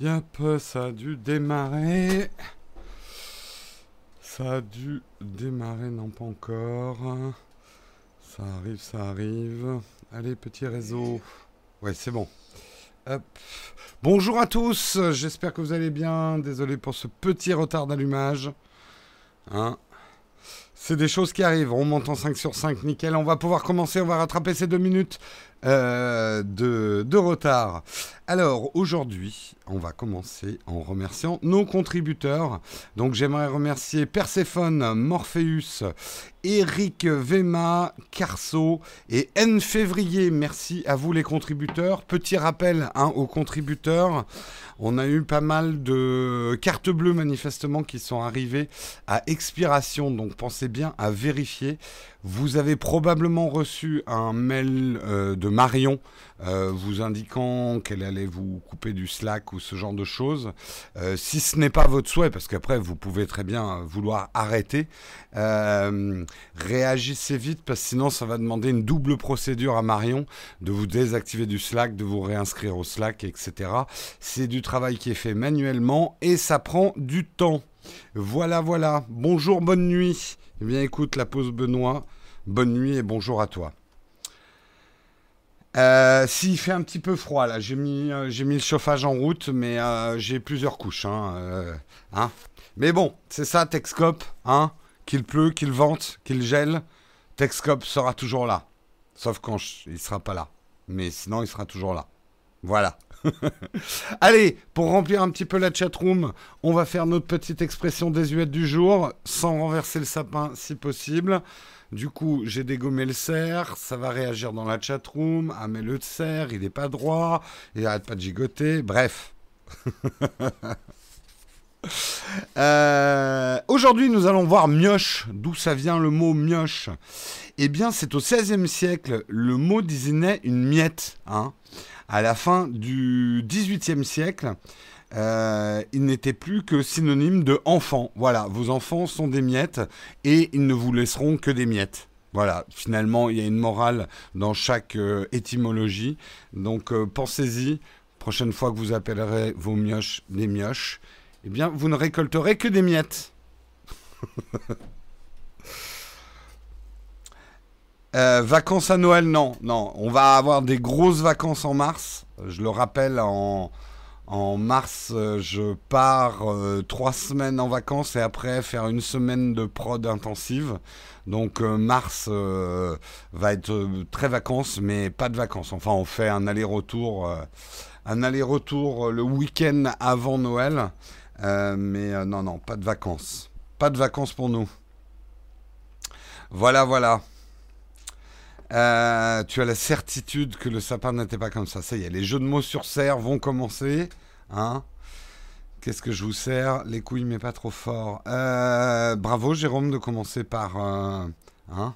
Yep, ça a dû démarrer. Ça a dû démarrer, non pas encore. Ça arrive, ça arrive. Allez, petit réseau. Ouais, c'est bon. Bonjour à tous, j'espère que vous allez bien. Désolé pour ce petit retard d'allumage. Hein c'est des choses qui arrivent. On monte en 5 sur 5, nickel. On va pouvoir commencer, on va rattraper ces deux minutes euh, de, retard. Alors aujourd'hui, on va commencer en remerciant nos contributeurs. Donc j'aimerais remercier Perséphone, Morpheus, Eric Vema, Carso et N Février. Merci à vous les contributeurs. Petit rappel hein, aux contributeurs, on a eu pas mal de cartes bleues manifestement qui sont arrivées à expiration. Donc pensez bien à vérifier. Vous avez probablement reçu un mail euh, de Marion euh, vous indiquant qu'elle allait vous couper du Slack ou ce genre de choses. Euh, si ce n'est pas votre souhait, parce qu'après vous pouvez très bien vouloir arrêter, euh, réagissez vite parce que sinon ça va demander une double procédure à Marion de vous désactiver du Slack, de vous réinscrire au Slack, etc. C'est du travail qui est fait manuellement et ça prend du temps. Voilà, voilà. Bonjour, bonne nuit. Eh bien écoute, la pause Benoît. Bonne nuit et bonjour à toi. Euh, S'il fait un petit peu froid là, j'ai mis, euh, j'ai mis le chauffage en route, mais euh, j'ai plusieurs couches. Hein, hein. Mais bon, c'est ça, Texcop. Hein qu'il pleut, qu'il vente, qu'il gèle, Texcop sera toujours là. Sauf quand je, il sera pas là. Mais sinon, il sera toujours là. Voilà. Allez, pour remplir un petit peu la chatroom, on va faire notre petite expression désuète du jour, sans renverser le sapin si possible. Du coup, j'ai dégommé le cerf, ça va réagir dans la chatroom. Ah, mais le cerf, il n'est pas droit, il arrête pas de gigoter. Bref. Euh, Aujourd'hui, nous allons voir mioche. D'où ça vient le mot mioche? Eh bien, c'est au XVIe siècle. Le mot désignait une miette. Hein. À la fin du XVIIIe siècle, euh, il n'était plus que synonyme de enfant. Voilà, vos enfants sont des miettes et ils ne vous laisseront que des miettes. Voilà, finalement, il y a une morale dans chaque euh, étymologie. Donc, euh, pensez-y. Prochaine fois que vous appellerez vos mioches des mioches, eh bien, vous ne récolterez que des miettes. Vacances à Noël, non, non. On va avoir des grosses vacances en mars. Je le rappelle, en, en mars, euh, je pars euh, trois semaines en vacances et après faire une semaine de prod intensive. Donc euh, mars va être très vacances, mais pas de vacances. Enfin, on fait un aller-retour, un aller-retour le week-end avant Noël. Mais non, non, pas de vacances. Pas de vacances pour nous. Voilà, voilà. Euh, tu as la certitude que le sapin n'était pas comme ça. Ça y est, les jeux de mots sur serre vont commencer. Hein Qu'est-ce que je vous sers? Les couilles, mais pas trop fort. Euh, bravo, Jérôme, de commencer par... euh, hein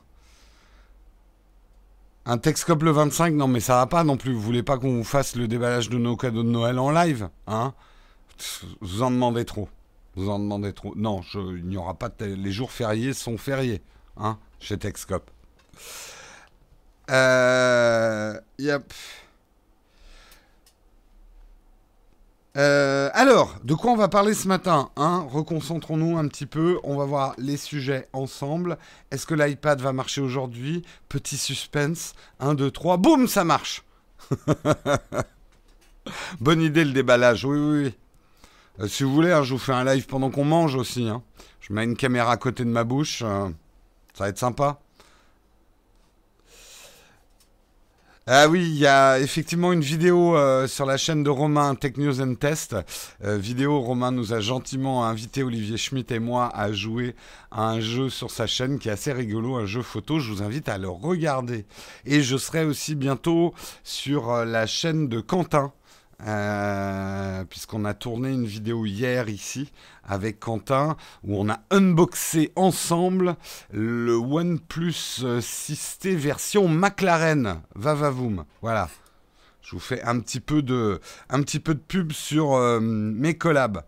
un Texcope le 25 Non, mais ça va pas non plus. Vous voulez pas qu'on vous fasse le déballage de nos cadeaux de Noël en live Hein? Vous en demandez trop. Vous en demandez trop. Non, je, il n'y aura pas de... Les jours fériés sont fériés. Hein Chez Texcope. Euh. Euh, alors, de quoi on va parler ce matin hein? Reconcentrons-nous un petit peu. On va voir les sujets ensemble. Est-ce que l'iPad va marcher aujourd'hui? Petit suspense. 1, 2, 3. Boum, ça marche Bonne idée le déballage. Oui, oui, oui. Euh, si vous voulez, hein, je vous fais un live pendant qu'on mange aussi. hein. Je mets une caméra à côté de ma bouche. ça va être sympa. Ah oui, il y a effectivement une vidéo euh, sur la chaîne de Romain Tech News and Test. Euh, vidéo, Romain nous a gentiment invité Olivier Schmitt et moi à jouer à un jeu sur sa chaîne qui est assez rigolo, un jeu photo. Je vous invite à le regarder. Et je serai aussi bientôt sur euh, la chaîne de Quentin. Euh, puisqu'on a tourné une vidéo hier ici avec Quentin où on a unboxé ensemble le OnePlus euh, 6T version McLaren. Va va voum. Voilà. Je vous fais un petit peu de, un petit peu de pub sur euh, mes collabs.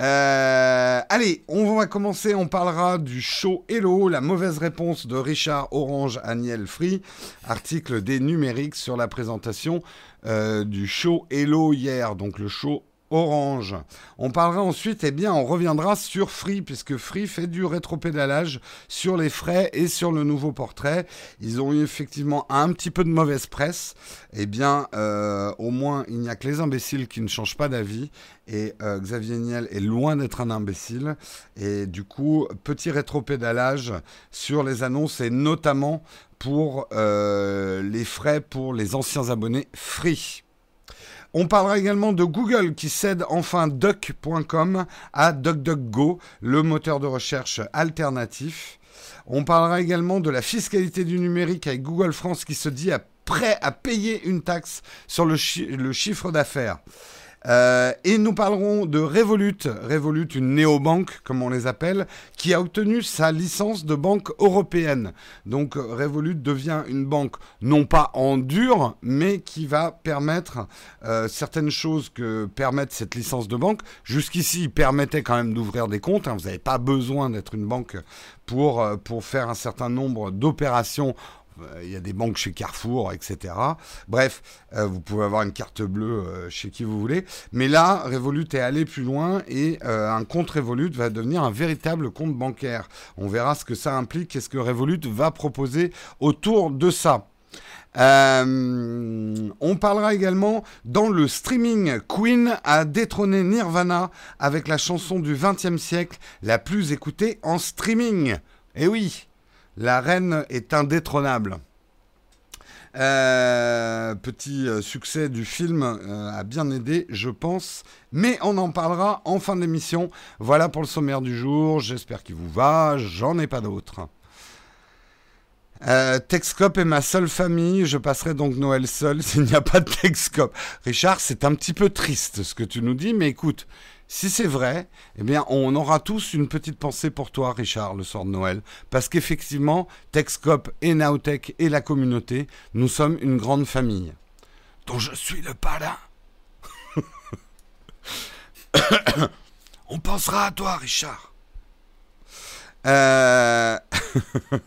Euh, allez, on va commencer. On parlera du show Hello, la mauvaise réponse de Richard Orange Aniel Free, article des numériques sur la présentation euh, du show Hello hier. Donc le show Orange. On parlera ensuite, eh bien, on reviendra sur Free, puisque Free fait du rétropédalage sur les frais et sur le nouveau portrait. Ils ont eu effectivement un petit peu de mauvaise presse. Eh bien, euh, au moins, il n'y a que les imbéciles qui ne changent pas d'avis. Et euh, Xavier Niel est loin d'être un imbécile. Et du coup, petit rétropédalage sur les annonces et notamment pour euh, les frais pour les anciens abonnés Free. On parlera également de Google qui cède enfin duck.com à DuckDuckGo, le moteur de recherche alternatif. On parlera également de la fiscalité du numérique avec Google France qui se dit prêt à payer une taxe sur le, chiffre d'affaires. Euh, et nous parlerons de Revolut, Revolut, une néobanque, comme on les appelle, qui a obtenu sa licence de banque européenne. Donc Revolut devient une banque non pas en dur, mais qui va permettre euh, certaines choses que permettent cette licence de banque. Jusqu'ici, il permettait quand même d'ouvrir des comptes. Hein. Vous n'avez pas besoin d'être une banque pour, euh, pour faire un certain nombre d'opérations il y a des banques chez Carrefour, etc. Bref, euh, vous pouvez avoir une carte bleue euh, chez qui vous voulez. Mais là, Revolut est allé plus loin et un compte Revolut va devenir un véritable compte bancaire. On verra ce que ça implique quest ce que Revolut va proposer autour de ça. on parlera également dans le streaming. Queen a détrôné Nirvana avec la chanson du XXe siècle la plus écoutée en streaming. Eh oui, la reine est indétrônable. Euh, petit euh, succès du film euh, a bien aidé, je pense. Mais on en parlera en fin d'émission. Voilà pour le sommaire du jour. J'espère qu'il vous va. J'en ai pas d'autres. Texcope est ma seule famille. Je passerai donc Noël seul s'il n'y a pas de Texcope. Richard, c'est un petit peu triste ce que tu nous dis, mais écoute, si c'est vrai, eh bien, on aura tous une petite pensée pour toi, Richard, le soir de Noël. Parce qu'effectivement, Texcop et Naotech et la communauté, nous sommes une grande famille. Dont je suis le parrain. on pensera à toi, Richard. Euh...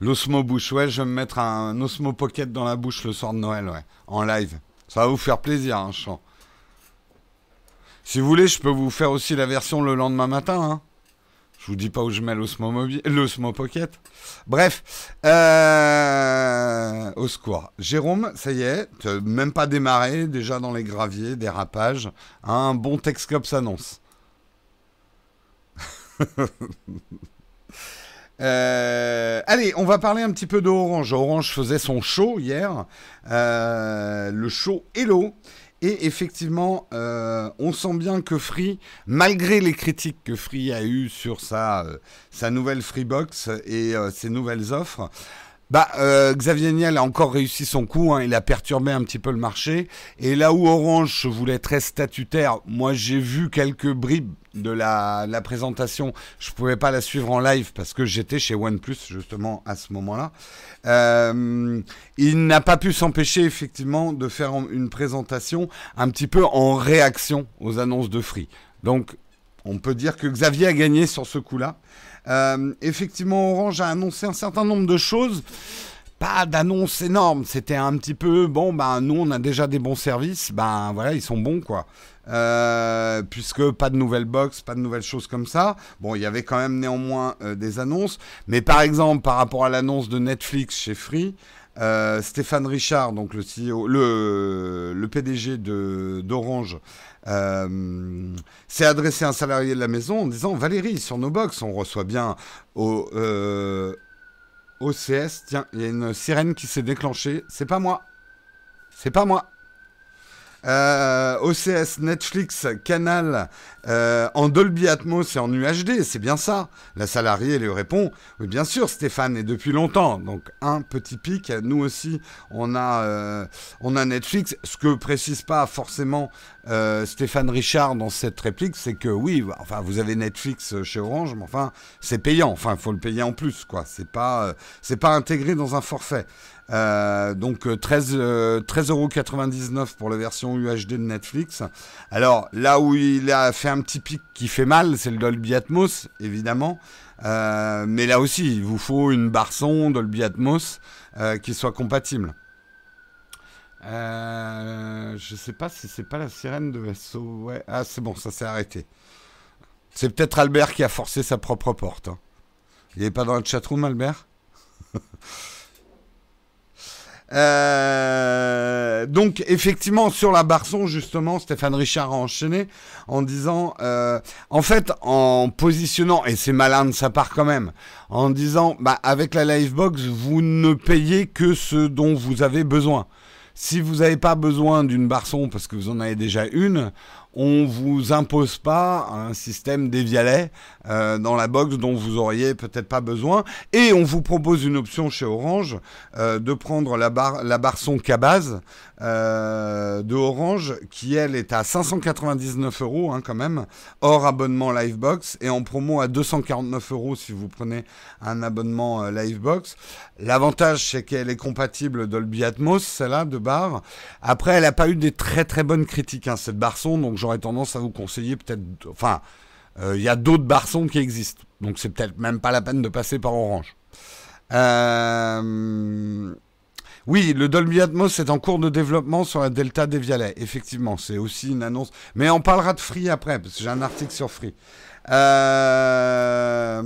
L'Osmo bouche, ouais, je vais me mettre un Osmo Pocket dans la bouche le soir de Noël, ouais, en live. Ça va vous faire plaisir, un hein, chant. Si vous voulez, je peux vous faire aussi la version le lendemain matin. Hein. Je vous dis pas où je mets l'Osmo Pocket. Bref, euh, au secours. Jérôme, ça y est, même pas démarré, déjà dans les graviers, dérapage. Un bon Texcop s'annonce. Euh, allez, on va parler un petit peu d'Orange. Orange faisait son show hier, euh, le show Hello. Et effectivement, euh, on sent bien que Free, malgré les critiques que Free a eues sur sa, sa nouvelle Freebox et ses nouvelles offres, bah, Xavier Niel a encore réussi son coup, hein, il a perturbé un petit peu le marché. Et là où Orange voulait très statutaire, moi j'ai vu quelques bribes de la, présentation. Je pouvais pas la suivre en live parce que j'étais chez OnePlus justement à ce moment-là. Euh, il n'a pas pu s'empêcher effectivement de faire une présentation un petit peu en réaction aux annonces de Free. Donc on peut dire que Xavier a gagné sur ce coup-là. Euh, effectivement, Orange a annoncé un certain nombre de choses pas d'annonce énorme. C'était un petit peu bon. Ben nous, on a déjà des bons services. Ben voilà, ils sont bons quoi. Euh, puisque pas de nouvelles box, pas de nouvelles choses comme ça. Bon, il y avait quand même néanmoins euh, des annonces, mais par exemple par rapport à l'annonce de Netflix chez Free, Stéphane Richard, donc le CEO, le, PDG de d'Orange, s'est adressé à un salarié de la maison en disant Valérie, sur nos box, on reçoit bien au OCS. Tiens, il y a une sirène qui s'est déclenchée. C'est pas moi. C'est pas moi. Euh, OCS, Netflix, Canal, euh, en Dolby Atmos et en UHD, c'est bien ça. La salariée lui répond, oui bien sûr Stéphane, et depuis longtemps. Donc un petit pic, nous aussi on a, euh, on a Netflix. Ce que précise pas forcément Stéphane Richard dans cette réplique, c'est que oui, enfin vous avez Netflix chez Orange, mais enfin c'est payant, enfin il faut le payer en plus, quoi. C'est pas, c'est pas intégré dans un forfait. Donc 13, 13,99€ pour la version UHD de Netflix. Alors là où il a fait un petit pic qui fait mal, c'est le Dolby Atmos, évidemment. Euh, mais là aussi, il vous faut une barre son Dolby Atmos euh, qui soit compatible. Euh, je sais pas si c'est pas la sirène de SO. Ah, c'est bon, ça s'est arrêté. C'est peut-être Albert qui a forcé sa propre porte. Hein. Il n'est pas dans le chatroom, Albert? Euh, donc effectivement sur la Barson justement Stéphane Richard a enchaîné en disant euh, en fait en positionnant et c'est malin de sa part quand même en disant bah avec la Livebox vous ne payez que ce dont vous avez besoin. Si vous n'avez pas besoin d'une Barson parce que vous en avez déjà une, on vous impose pas un système dévialet euh, dans la box dont vous auriez peut-être pas besoin. Et on vous propose une option chez Orange euh, de prendre la, la barre son Cabaz euh, de Orange qui elle est à 599 euros hein, quand même hors abonnement Livebox et en promo à 249 euros si vous prenez un abonnement euh, Livebox. L'avantage c'est qu'elle est compatible Dolby Atmos celle-là de barre. Après elle n'a pas eu des très très bonnes critiques hein, cette barre son donc j'aurais tendance à vous conseiller peut-être enfin euh, il y a d'autres barçons qui existent. Donc c'est peut-être même pas la peine de passer par Orange. Oui, le Dolby Atmos est en cours de développement sur la Delta des Vialets. Effectivement, c'est aussi une annonce. Mais on parlera de Free après, parce que j'ai un article sur Free. Euh...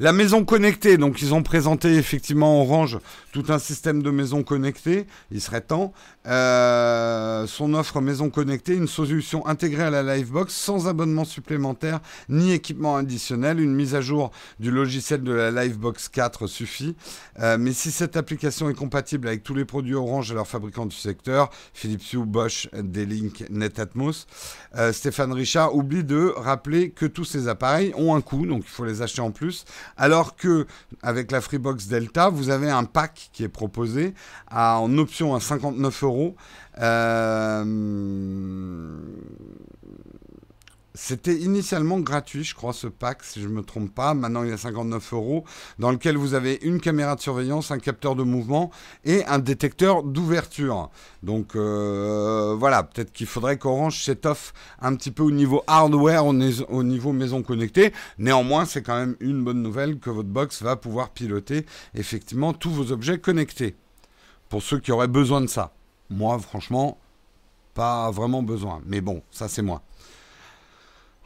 La maison connectée, donc ils ont présenté effectivement Orange tout un système de maisons connectées, il serait temps. Euh, son offre maison connectée, une solution intégrée à la Livebox sans abonnement supplémentaire ni équipement additionnel. Une mise à jour du logiciel de la Livebox 4 suffit. Euh, mais si cette application est compatible avec tous les produits Orange et leurs fabricants du secteur, Philips Hue, Bosch, D-Link, Netatmos, euh, Stéphane Richard oublie de rappeler que tous ces appareils ont un coût, donc il faut les acheter en plus. Alors que avec la Freebox Delta, vous avez un pack qui est proposé en option à 59 euros. Euh, c'était initialement gratuit, je crois, ce pack, si je ne me trompe pas. Maintenant, il y a 59 euros, dans lequel vous avez une caméra de surveillance, un capteur de mouvement et un détecteur d'ouverture. Donc euh, voilà, peut-être qu'il faudrait qu'Orange s'étoffe un petit peu au niveau hardware, au, niveau maison connectée. Néanmoins, c'est quand même une bonne nouvelle que votre box va pouvoir piloter effectivement tous vos objets connectés. Pour ceux qui auraient besoin de ça. Moi, franchement, pas vraiment besoin. Mais bon, ça c'est moi.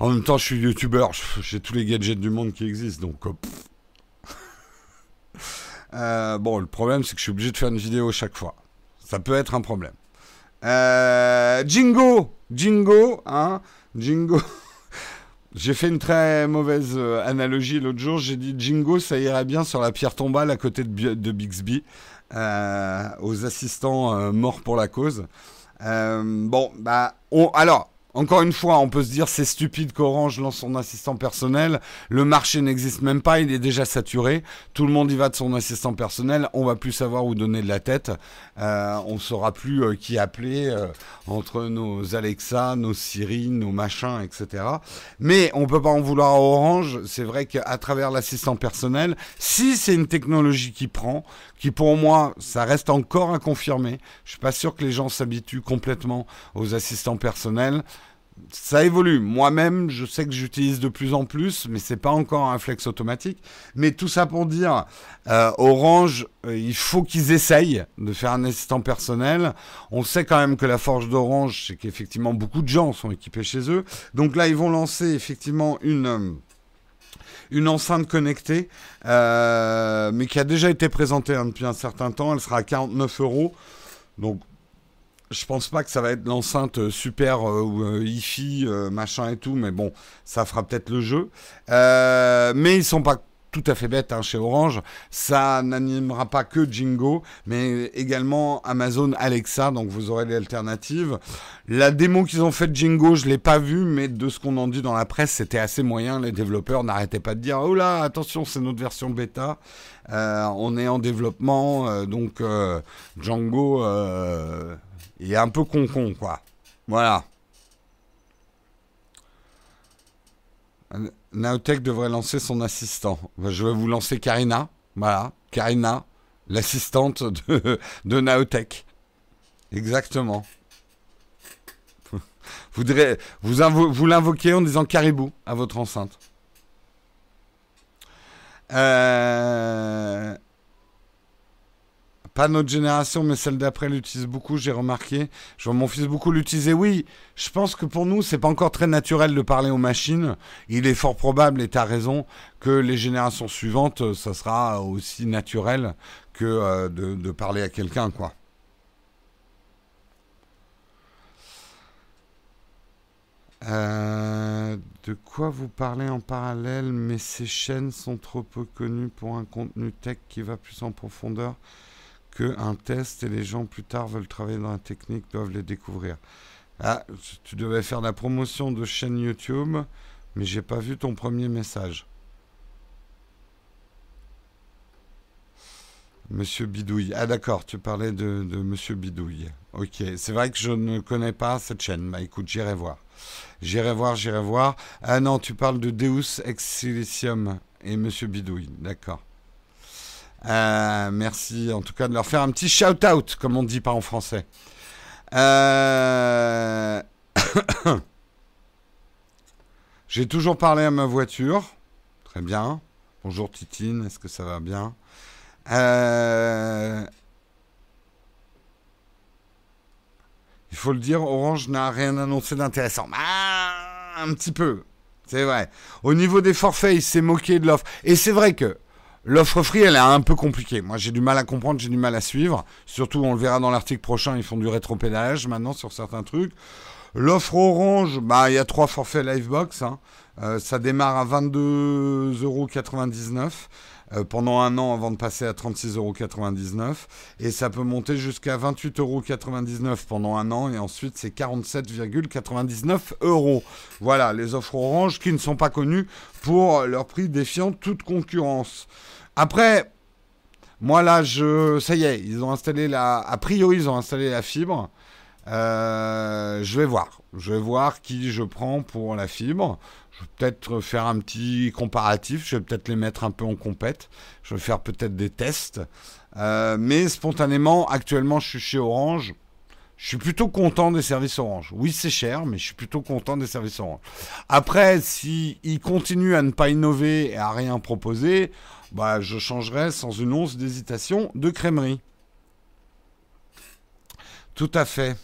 En même temps, je suis youtubeur, j'ai tous les gadgets du monde qui existent, donc. Euh, euh, bon, le problème, c'est que je suis obligé de faire une vidéo chaque fois. Ça peut être un problème. Euh, Jingo Jingo, hein Jingo. j'ai fait une très mauvaise analogie l'autre jour. J'ai dit Jingo, ça irait bien sur la pierre tombale à côté de, de Bixby, aux assistants morts pour la cause. bon, bah, on, alors, encore une fois, on peut se dire c'est stupide qu'Orange lance son assistant personnel. Le marché n'existe même pas, il est déjà saturé. Tout le monde y va de son assistant personnel. On va plus savoir où donner de la tête. Euh, on saura plus euh, qui appeler euh, entre nos Alexa, nos Siri, nos machins, etc. Mais on peut pas en vouloir à Orange. C'est vrai qu'à travers l'assistant personnel, si c'est une technologie qui prend, qui pour moi, ça reste encore à confirmer. Je suis pas sûr que les gens s'habituent complètement aux assistants personnels. Ça évolue. Moi-même, je sais que j'utilise de plus en plus, mais c'est pas encore un réflexe automatique. Mais tout ça pour dire, euh, Orange, euh, il faut qu'ils essayent de faire un assistant personnel. On sait quand même que la force d'Orange, c'est qu'effectivement beaucoup de gens sont équipés chez eux. Donc là, ils vont lancer effectivement une euh, enceinte connectée, mais qui a déjà été présentée hein, depuis un certain temps. Elle sera à 49 euros. Donc, je pense pas que ça va être l'enceinte super euh, euh, hi-fi, machin et tout, mais bon, ça fera peut-être le jeu. mais ils sont pas tout à fait bête hein, chez Orange. Ça n'animera pas que Jingo, mais également Amazon Alexa, donc vous aurez l'alternative. La démo qu'ils ont faite Jingo, je l'ai pas vue, mais de ce qu'on en dit dans la presse, c'était assez moyen. Les développeurs n'arrêtaient pas de dire oh là, attention, c'est notre version bêta. Euh, on est en développement, euh, donc euh, Django est un peu con-con, quoi. Voilà. Naotech devrait lancer son assistant. Je vais vous lancer Karina. Voilà, Karina, l'assistante de, de Naotech. Exactement. vous, vous l'invoquez en disant caribou à votre enceinte. Euh, pas notre génération, mais celle d'après l'utilise beaucoup, j'ai remarqué. Je vois mon fils beaucoup l'utiliser. Oui, je pense que pour nous, c'est pas encore très naturel de parler aux machines. Il est fort probable, et tu as raison, que les générations suivantes, ça sera aussi naturel que euh, de, parler à quelqu'un, quoi. Euh, de quoi vous parlez en parallèle, mais ces chaînes sont trop peu connues pour un contenu tech qui va plus en profondeur un test et les gens plus tard veulent travailler dans la technique doivent les découvrir. Ah, tu devais faire la promotion de chaîne YouTube, mais j'ai pas vu ton premier message. Monsieur Bidouille. Ah d'accord, tu parlais de, Monsieur Bidouille. Ok, c'est vrai que je ne connais pas cette chaîne. Bah écoute, j'irai voir. J'irai voir, j'irai voir. Ah non, tu parles de Deus Ex Silicium et Monsieur Bidouille. D'accord. Euh, merci en tout cas de leur faire un petit shout-out, comme on dit pas en français. Euh, j'ai toujours parlé à ma voiture. Très bien. Bonjour Titine, est-ce que ça va bien? Euh, Il faut le dire, Orange n'a rien annoncé d'intéressant. Ah, un petit peu, c'est vrai. Au niveau des forfaits, il s'est moqué de l'offre. Et c'est vrai que L'offre free, elle est un peu compliquée. Moi, j'ai du mal à comprendre, j'ai du mal à suivre. Surtout, on le verra dans l'article prochain, ils font du rétropédalage maintenant sur certains trucs. L'offre orange, bah, il y a trois forfaits Livebox. Hein. Euh, ça démarre à 22,99€ euh, pendant un an avant de passer à 36,99€ et ça peut monter jusqu'à 28,99€ pendant un an et ensuite c'est 47,99€. Voilà les offres orange qui ne sont pas connues pour leur prix défiant toute concurrence. Après, moi là, je, ça y est, ils ont installé la, a priori ils ont installé la fibre. Euh, je vais voir. Je vais voir qui je prends pour la fibre. Je vais peut-être faire un petit comparatif. Je vais peut-être les mettre un peu en compète. Je vais faire peut-être des tests. Euh, mais spontanément, actuellement, je suis chez Orange. Je suis plutôt content des services Orange. Oui, c'est cher, mais je suis plutôt content des services Orange. Après, s'ils continuent à ne pas innover et à rien proposer, bah, je changerai sans une once d'hésitation de crèmerie. Tout à fait.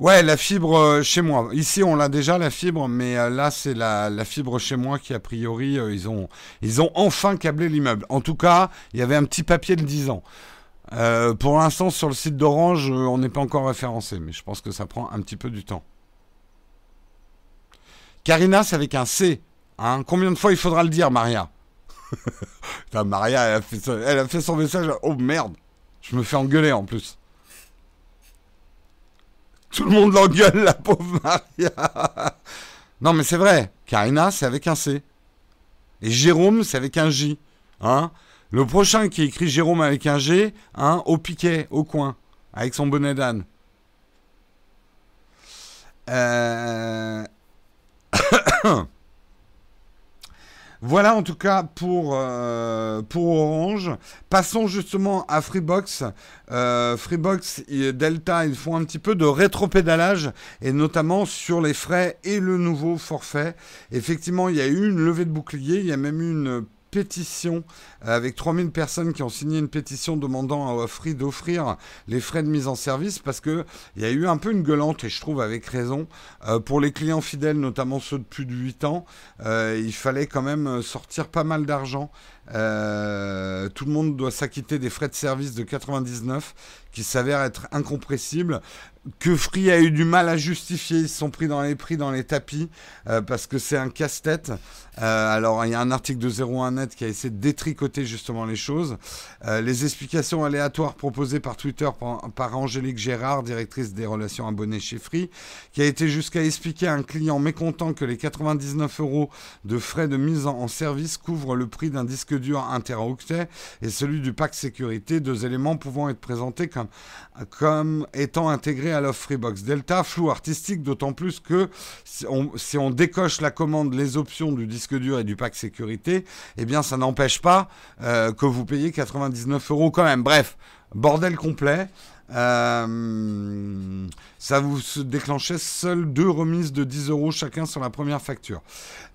Ouais, la fibre euh, chez moi. Ici, on l'a déjà, la fibre, mais euh, là, c'est la, fibre chez moi qui, a priori, euh, ils, ont, ils ont enfin câblé l'immeuble. En tout cas, il y avait un petit papier de 10 ans. pour l'instant, sur le site d'Orange, on n'est pas encore référencé, mais je pense que ça prend un petit peu du temps. Karina, c'est avec un C. Hein. Combien de fois il faudra le dire, Maria Maria, elle a, fait, son message. Oh merde, je me fais engueuler en plus. Tout le monde l'engueule, la pauvre Maria. non, mais c'est vrai. Karina, c'est avec un C. Et Jérôme, c'est avec un J. Hein le prochain qui écrit Jérôme avec un G, hein, au piquet, au coin, avec son bonnet d'âne. Euh... Voilà en tout cas pour, euh, pour Orange. Passons justement à Freebox. Euh, Freebox et Delta, ils font un petit peu de rétropédalage et notamment sur les frais et le nouveau forfait. Effectivement, il y a eu une levée de bouclier, il y a même eu une pétition euh, avec 3000 personnes qui ont signé une pétition demandant à Free d'offrir les frais de mise en service parce que il y a eu un peu une gueulante et je trouve avec raison euh, pour les clients fidèles notamment ceux de plus de 8 ans euh, il fallait quand même sortir pas mal d'argent. Tout le monde doit s'acquitter des frais de service de 99 qui s'avèrent être incompressibles que Free a eu du mal à justifier. Ils sont pris dans les prix, dans les tapis, euh, parce que c'est un casse-tête. Euh, alors, il y a un article de 01net qui a essayé de détricoter justement les choses. Euh, les explications aléatoires proposées par Twitter par, Angélique Gérard, directrice des relations abonnées chez Free, qui a été jusqu'à expliquer à un client mécontent que les 99 euros de frais de mise en, service couvrent le prix d'un disque dur interoctet et celui du pack sécurité, deux éléments pouvant être présentés comme, comme étant intégrés à l'offre Freebox Delta, flou artistique, d'autant plus que si on, décoche la commande, les options du disque dur et du pack sécurité, eh bien ça n'empêche pas euh, que vous payez 99 euros quand même. Bref, bordel complet. Euh, ça vous déclenchait seul deux remises de 10 euros chacun sur la première facture.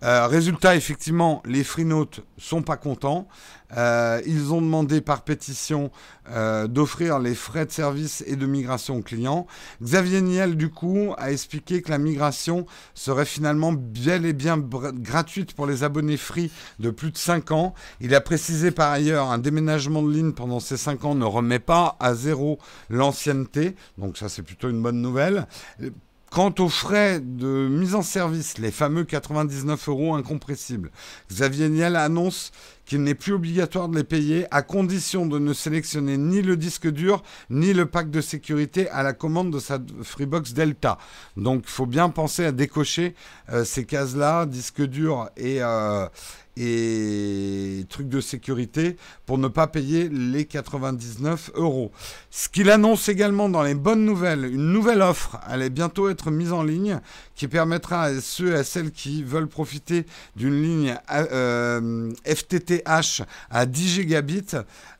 Euh, résultat, effectivement, les FreeNote sont pas contents. Euh, ils ont demandé par pétition euh, d'offrir les frais de service et de migration aux clients. Xavier Niel, du coup, a expliqué que la migration serait finalement bel et bien gratuite pour les abonnés free de plus de 5 ans. Il a précisé par ailleurs un déménagement de ligne pendant ces 5 ans ne remet pas à zéro l'ancienneté. Donc ça, c'est plutôt une bonne nouvelle. Quant aux frais de mise en service, les fameux 99 euros incompressibles, Xavier Niel annonce qu'il n'est plus obligatoire de les payer à condition de ne sélectionner ni le disque dur ni le pack de sécurité à la commande de sa Freebox Delta. Donc il faut bien penser à décocher euh, ces cases-là, disque dur et, euh, et trucs de sécurité pour ne pas payer les 99 euros. Ce qu'il annonce également dans les bonnes nouvelles, une nouvelle offre allait bientôt être mise en ligne qui permettra à ceux et à celles qui veulent profiter d'une ligne euh, FTTH à 10 gigabits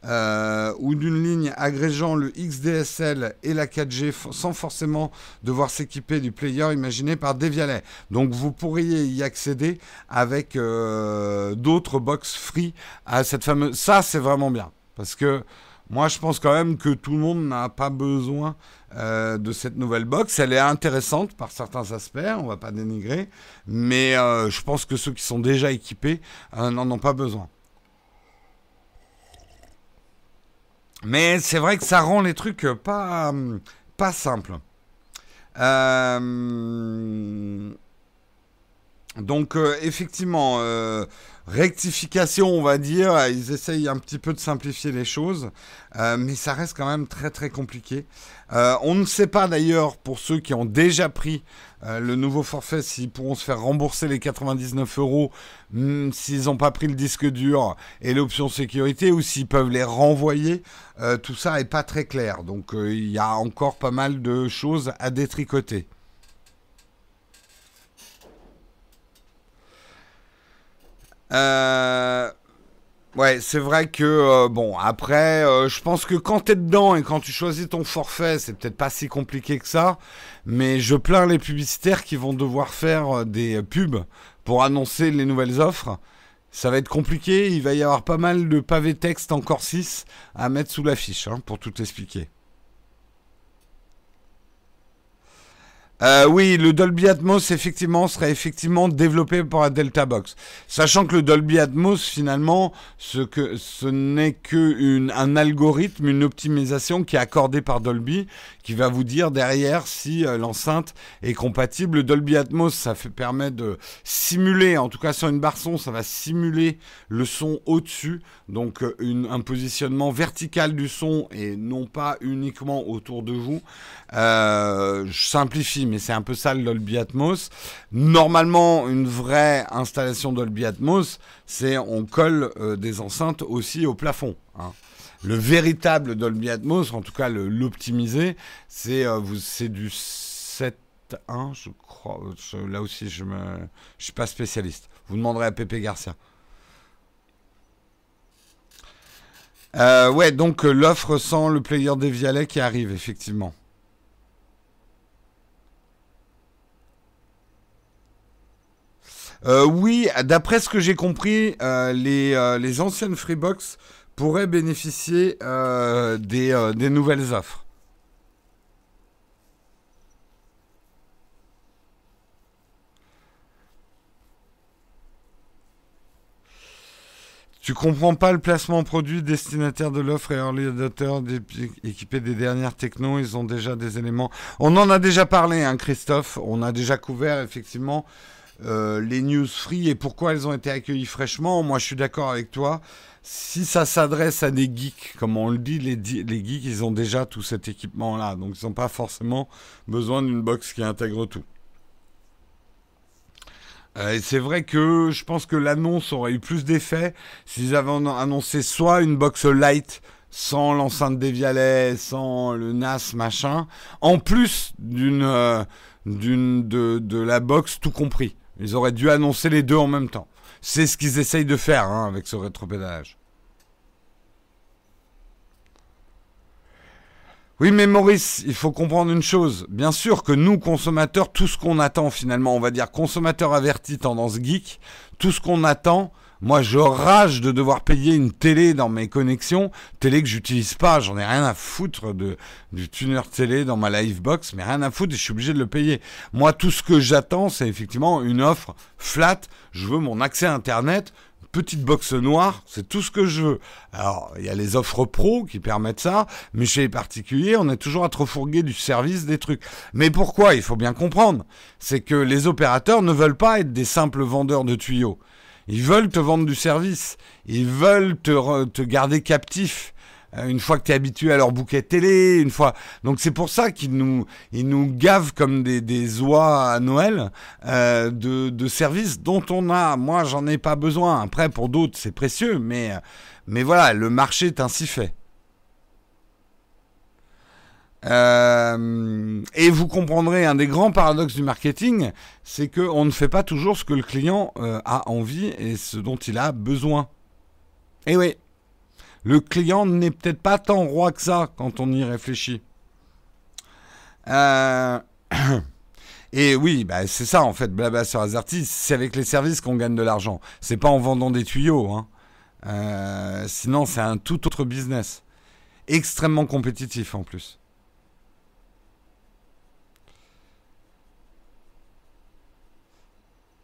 euh, ou d'une ligne agrégeant le XDSL et la 4G sans forcément devoir s'équiper du player imaginé par Devialet. Donc vous pourriez y accéder avec euh, d'autres box free à cette fameuse... Ça c'est vraiment bien parce que moi, je pense quand même que tout le monde n'a pas besoin euh, de cette nouvelle box. Elle est intéressante par certains aspects, on va pas dénigrer, mais euh, je pense que ceux qui sont déjà équipés euh, n'en ont pas besoin. Mais c'est vrai que ça rend les trucs pas, pas simples. Donc effectivement, rectification, on va dire. Ils essayent un petit peu de simplifier les choses, euh, mais ça reste quand même très très compliqué. Euh, on ne sait pas d'ailleurs pour ceux qui ont déjà pris euh, le nouveau forfait s'ils pourront se faire rembourser les 99 euros hmm, s'ils n'ont pas pris le disque dur et l'option sécurité ou s'ils peuvent les renvoyer. tout ça n'est pas très clair, donc il y a encore pas mal de choses à détricoter. Euh, ouais, c'est vrai que euh, bon, après, euh, je pense que quand t'es dedans et quand tu choisis ton forfait, c'est peut-être pas si compliqué que ça. Mais je plains les publicitaires qui vont devoir faire des pubs pour annoncer les nouvelles offres. Ça va être compliqué. Il va y avoir pas mal de pavés texte encore 6 à mettre sous l'affiche hein, pour tout expliquer. Euh, oui, le Dolby Atmos, effectivement, serait effectivement développé par la Delta Box. Sachant que le Dolby Atmos, finalement, ce, que, n'est qu'un algorithme, une optimisation qui est accordée par Dolby, qui va vous dire derrière si euh, l'enceinte est compatible. Le Dolby Atmos, ça permet de simuler, en tout cas sur une barre son, ça va simuler le son au-dessus. Donc euh, un positionnement vertical du son et non pas uniquement autour de vous. je simplifie mais c'est un peu ça le Dolby Atmos. Normalement, une vraie installation Dolby Atmos, c'est on colle euh, des enceintes aussi au plafond. Hein. Le véritable Dolby Atmos, en tout cas l'optimisé, c'est euh, du 7.1, je crois. là aussi, je ne suis pas spécialiste. Vous demanderez à Pepe Garcia. Euh, ouais, donc l'offre sans le player des Vialet qui arrive, effectivement. Euh, oui, d'après ce que j'ai compris, euh, les, euh, les, anciennes Freebox pourraient bénéficier des, des, nouvelles offres. Tu comprends pas le placement produit destinataire de l'offre et early adopter équipés des dernières technos, ils ont déjà des éléments. On en a déjà parlé, hein, Christophe. On a déjà couvert effectivement euh, les news free et pourquoi elles ont été accueillies fraîchement. Moi, je suis d'accord avec toi. Si ça s'adresse à des geeks, comme on le dit, les, geeks, ils ont déjà tout cet équipement-là. Donc, ils n'ont pas forcément besoin d'une box qui intègre tout. Euh, c'est vrai que je pense que l'annonce aurait eu plus d'effet s'ils avaient annoncé soit une box light sans l'enceinte des Vialets, sans le NAS machin, en plus d'une euh, d'une de, de la box tout compris. Ils auraient dû annoncer les deux en même temps. C'est ce qu'ils essayent de faire hein, avec ce rétropédalage. Oui, mais Maurice, il faut comprendre une chose. Bien sûr que nous, consommateurs, tout ce qu'on attend finalement, on va dire consommateurs avertis tendance geek, tout ce qu'on attend, moi je rage de devoir payer une télé dans mes connexions, télé que j'utilise pas, j'en ai rien à foutre de, du tuner télé dans ma Livebox, mais rien à foutre et je suis obligé de le payer. Moi tout ce que j'attends c'est effectivement une offre flat, je veux mon accès à Internet, petite box noire, c'est tout ce que je veux. Alors, il y a les offres pro qui permettent ça, mais chez les particuliers, on est toujours à trop fourguer du service, des trucs. Mais pourquoi? Il faut bien comprendre. C'est que les opérateurs ne veulent pas être des simples vendeurs de tuyaux. Ils veulent te vendre du service. Ils veulent te, te garder captif. Euh, une fois que tu es habitué à leur bouquet télé, une fois. Donc c'est pour ça qu'ils nous, ils nous gavent comme des, des oies à Noël euh, de, de services dont on a. Moi, j'en ai pas besoin. Après, pour d'autres, c'est précieux, mais, mais voilà, le marché est ainsi fait. Euh, et vous comprendrez un des grands paradoxes du marketing, c'est qu'on ne fait pas toujours ce que le client euh, a envie et ce dont il a besoin. Eh oui, le client n'est peut-être pas tant roi que ça quand on y réfléchit. Euh, et oui, bah, c'est ça en fait, blabla sur Azerty, c'est avec les services qu'on gagne de l'argent. C'est pas en vendant des tuyaux. Hein. Sinon, c'est un tout autre business. Extrêmement compétitif en plus.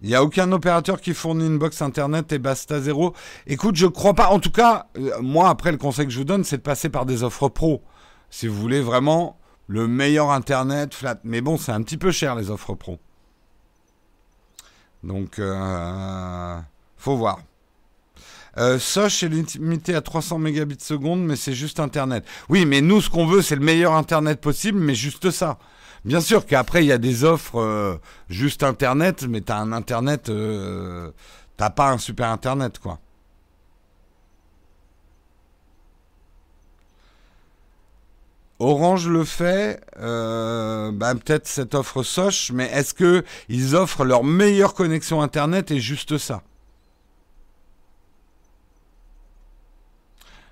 Il n'y a aucun opérateur qui fournit une box internet et basta zéro. Écoute, je crois pas. En tout cas, euh, moi, après, le conseil que je vous donne, c'est de passer par des offres pro. Si vous voulez vraiment le meilleur internet flat. Mais bon, c'est un petit peu cher, les offres pro. Donc, euh, faut voir. Euh, Soch est limité à 300 mégabits seconde, mais c'est juste Internet. Oui, mais nous, ce qu'on veut, c'est le meilleur Internet possible, mais juste ça. Bien sûr qu'après, il y a des offres euh, juste Internet, mais tu as un Internet, euh, t'as pas un super Internet, quoi. Orange le fait, euh, bah, peut-être cette offre Soch, mais est-ce que ils offrent leur meilleure connexion Internet et juste ça?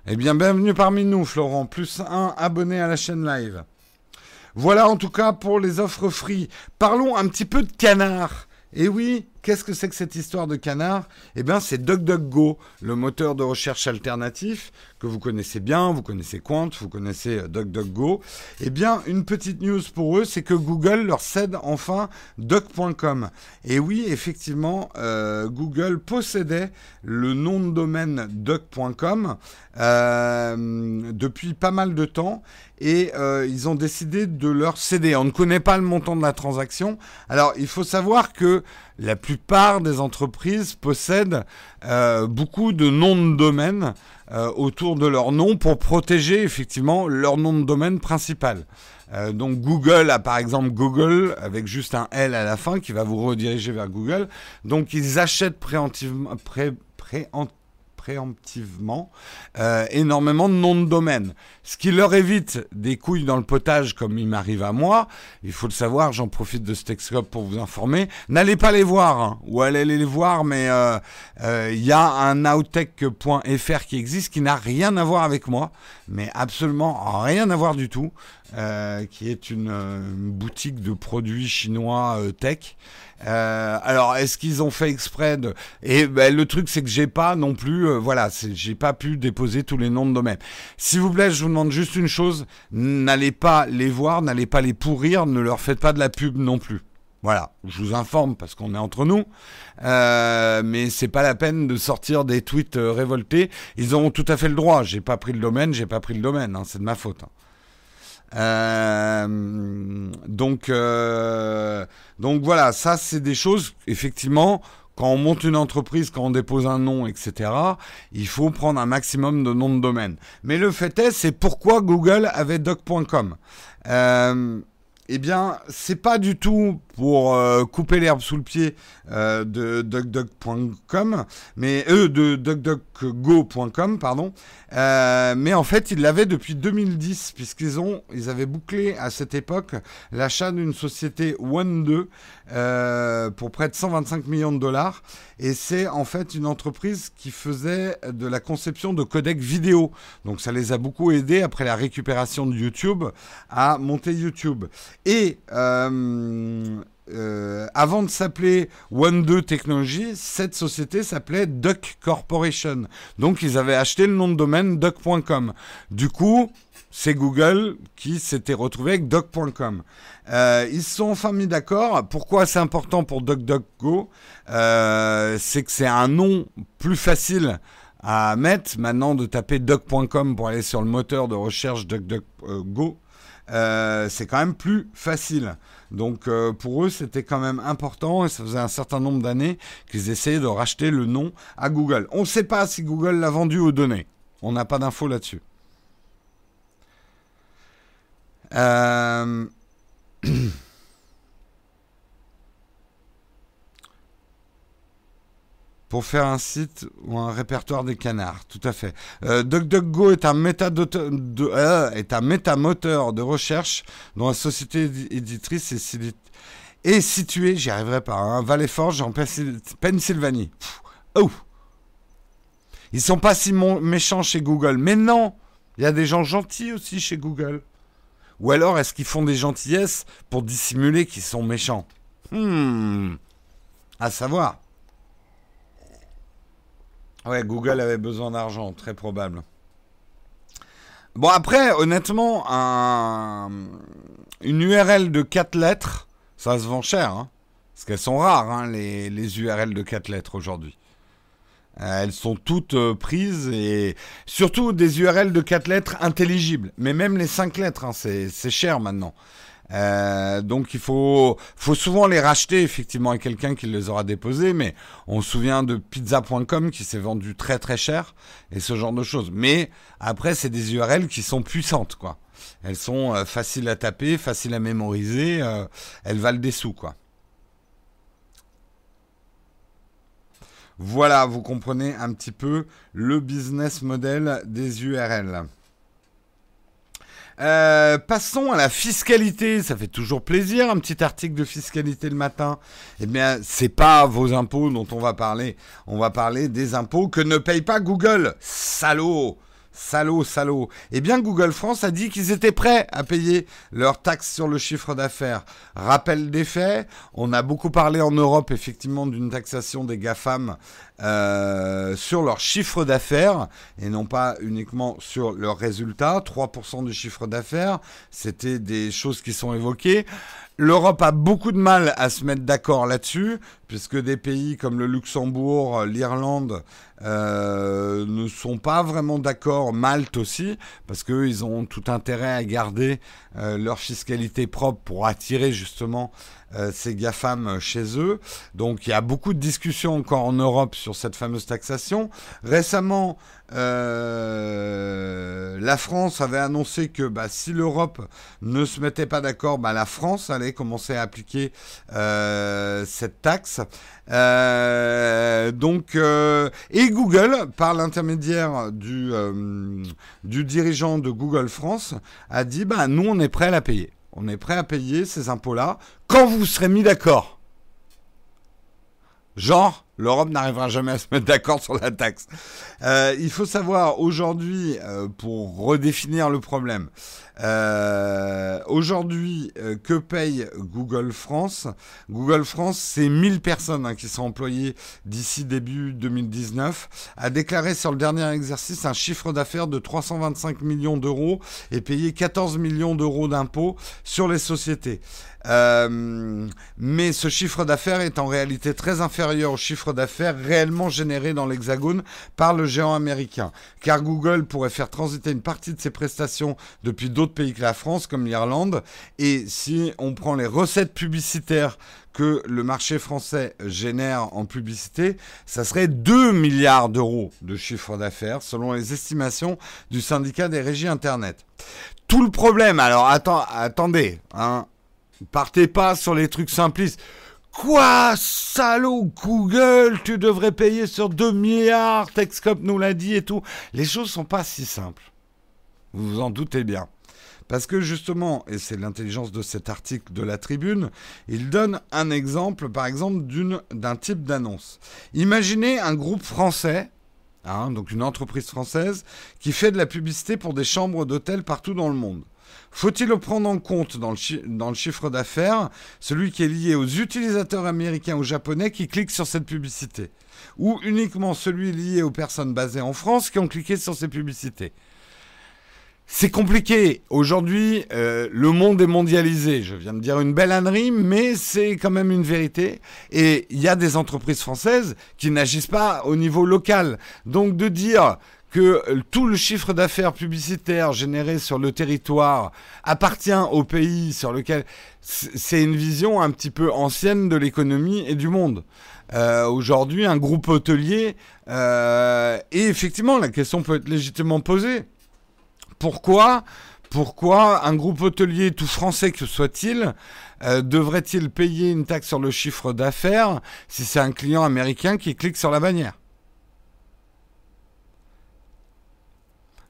Eh bien, bienvenue parmi nous, Florent. Plus un abonné à la chaîne live. Voilà en tout cas pour les offres free. Parlons un petit peu de canard. Et oui, qu'est-ce que c'est que cette histoire de canard? Eh bien, c'est DuckDuckGo, le moteur de recherche alternatif que vous connaissez bien, vous connaissez Quant, vous connaissez euh, DuckDuckGo. Eh bien, une petite news pour eux, c'est que Google leur cède enfin Duck.com. Et oui, effectivement, euh, Google possédait le nom de domaine Duck.com euh, depuis pas mal de temps et ils ont décidé de leur céder. On ne connaît pas le montant de la transaction. Alors, il faut savoir que la plupart des entreprises possèdent euh, beaucoup de noms de domaine euh, autour de leur nom pour protéger effectivement leur nom de domaine principal. donc Google a par exemple Google avec juste un L à la fin qui va vous rediriger vers Google. Donc ils achètent préemptivement, pré, préemptivement euh, énormément de noms de domaine. Ce qui leur évite des couilles dans le potage comme il m'arrive à moi. Il faut le savoir, j'en profite de ce Texcope pour vous informer. N'allez pas les voir, hein, ou allez les voir, mais euh, euh, il y a un outtech.fr qui existe qui n'a rien à voir avec moi, mais absolument rien à voir du tout, qui est une, une, boutique de produits chinois tech. Euh, alors, est-ce qu'ils ont fait exprès de... Et ben, le truc, c'est que j'ai pas non plus... Euh, voilà, j'ai pas pu déposer tous les noms de domaine. S'il vous plaît, je vous demande juste une chose. N'allez pas les voir, n'allez pas les pourrir, ne leur faites pas de la pub non plus. Voilà, je vous informe parce qu'on est entre nous, euh, mais c'est pas la peine de sortir des tweets euh, révoltés. Ils auront tout à fait le droit. J'ai pas pris le domaine, j'ai pas pris le domaine, hein, c'est de ma faute. Hein. Euh, donc, euh, donc voilà, ça c'est des choses, effectivement, quand on monte une entreprise, quand on dépose un nom, etc., il faut prendre un maximum de noms de domaine. Mais le fait est, c'est pourquoi Google avait doc.com. Eh bien, c'est pas du tout pour euh, couper l'herbe sous le pied euh, de DuckDuck.com, mais eux de DuckDuckGo.com, pardon. Euh, mais en fait, ils l'avaient depuis 2010 puisqu'ils ont, avaient bouclé à cette époque l'achat d'une société One2 pour près de 125 millions de dollars. Et c'est en fait une entreprise qui faisait de la conception de codecs vidéo. Donc ça les a beaucoup aidés après la récupération de YouTube à monter YouTube. Et euh, euh, avant de s'appeler One2 Technologies, cette société s'appelait Duck Corporation. Donc ils avaient acheté le nom de domaine duck.com. Du coup, c'est Google qui s'était retrouvé avec duck.com. Euh, ils se sont enfin mis d'accord. Pourquoi c'est important pour DuckDuckGo? C'est que c'est un nom plus facile à mettre maintenant de taper duck.com pour aller sur le moteur de recherche DuckDuckGo. Euh, c'est quand même plus facile. Donc euh, pour eux, c'était quand même important et ça faisait un certain nombre d'années qu'ils essayaient de racheter le nom à Google. On ne sait pas si Google l'a vendu aux données. On n'a pas d'infos là-dessus. Euh... pour faire un site ou un répertoire des canards. Tout à fait. Euh, DuckDuckGo est un, méta de, euh, métamoteur de recherche dont la société éditrice est, située, j'y arriverai pas, hein, Valley Forge en Pennsylvanie. oh Ils sont pas si méchants chez Google. Mais non Il y a des gens gentils aussi chez Google. Ou alors est-ce qu'ils font des gentillesses pour dissimuler qu'ils sont méchants? Hmm. À savoir. Ouais, Google avait besoin d'argent, très probable. Bon, après, honnêtement, une URL de 4 lettres, ça se vend cher. Hein. parce qu'elles sont rares, hein, les, les, URL de 4 lettres aujourd'hui. Euh, elles sont toutes euh, prises et surtout des URL de 4 lettres intelligibles. Mais même les 5 lettres, hein, c'est cher maintenant. Euh, donc il faut, souvent les racheter effectivement à quelqu'un qui les aura déposés, mais on se souvient de pizza.com qui s'est vendu très très cher et ce genre de choses. Mais après c'est des URL qui sont puissantes quoi. Elles sont euh, faciles à taper, faciles à mémoriser, euh, elles valent des sous quoi. Voilà, vous comprenez un petit peu le business model des URL. Euh, passons à la fiscalité. Ça fait toujours plaisir, un petit article de fiscalité le matin. Eh bien, c'est pas vos impôts dont on va parler. On va parler des impôts que ne paye pas Google. Salaud Salaud, salaud. Eh bien, Google France a dit qu'ils étaient prêts à payer leur taxe sur le chiffre d'affaires. Rappel des faits, on a beaucoup parlé en Europe, effectivement, d'une taxation des GAFAM euh, sur leur chiffre d'affaires et non pas uniquement sur leurs résultats. 3% du chiffre d'affaires, c'était des choses qui sont évoquées. L'Europe a beaucoup de mal à se mettre d'accord là-dessus, puisque des pays comme le Luxembourg, l'Irlande euh, ne sont pas vraiment d'accord, Malte aussi, parce qu'ils ont tout intérêt à garder euh, leur fiscalité propre pour attirer justement euh, ces GAFAM chez eux. Donc il y a beaucoup de discussions encore en Europe sur cette fameuse taxation. Récemment, euh, la France avait annoncé que bah, si l'Europe ne se mettait pas d'accord, bah, la France allait commencer à appliquer euh, cette taxe. Donc, et Google, par l'intermédiaire du, du dirigeant de Google France, a dit bah, nous, on est prêt à la payer. On est prêt à payer ces impôts-là quand vous serez mis d'accord. Genre, l'Europe n'arrivera jamais à se mettre d'accord sur la taxe. Euh, il faut savoir aujourd'hui, euh, pour redéfinir le problème, euh, aujourd'hui, que paye Google France? Google France, c'est 1000 personnes hein, qui sont employées d'ici début 2019, a déclaré sur le dernier exercice un chiffre d'affaires de 325 millions d'euros et payé 14 millions d'euros d'impôts sur les sociétés. Euh, mais ce chiffre d'affaires est en réalité très inférieur au chiffre d'affaires réellement généré dans l'Hexagone par le géant américain. Car Google pourrait faire transiter une partie de ses prestations depuis d'autres pays que la France, comme l'Irlande. Et si on prend les recettes publicitaires que le marché français génère en publicité, ça serait 2 milliards d'euros de chiffre d'affaires selon les estimations du syndicat des régies Internet. Tout le problème, alors attendez, hein, Partez pas sur les trucs simplistes. Quoi, salaud Google, tu devrais payer sur 2 milliards, Texcop nous l'a dit et tout. Les choses sont pas si simples. Vous vous en doutez bien. Parce que justement, et c'est l'intelligence de cet article de la tribune, il donne un exemple, par exemple, d'un type d'annonce. Imaginez un groupe français, hein, donc une entreprise française, qui fait de la publicité pour des chambres d'hôtel partout dans le monde. Faut-il le prendre en compte dans le, chiffre d'affaires, celui qui est lié aux utilisateurs américains ou japonais qui cliquent sur cette publicité? Ou uniquement celui lié aux personnes basées en France qui ont cliqué sur ces publicités? C'est compliqué. Aujourd'hui, euh, le monde est mondialisé. Je viens de dire une belle ânerie, mais c'est quand même une vérité. Et il y a des entreprises françaises qui n'agissent pas au niveau local. Donc de dire que tout le chiffre d'affaires publicitaire généré sur le territoire appartient au pays sur lequel c'est une vision un petit peu ancienne de l'économie et du monde. Euh, aujourd'hui, un groupe hôtelier, euh, et effectivement, la question peut être légitimement posée. Pourquoi pourquoi un groupe hôtelier, tout français que soit-il, euh, devrait-il payer une taxe sur le chiffre d'affaires si c'est un client américain qui clique sur la bannière?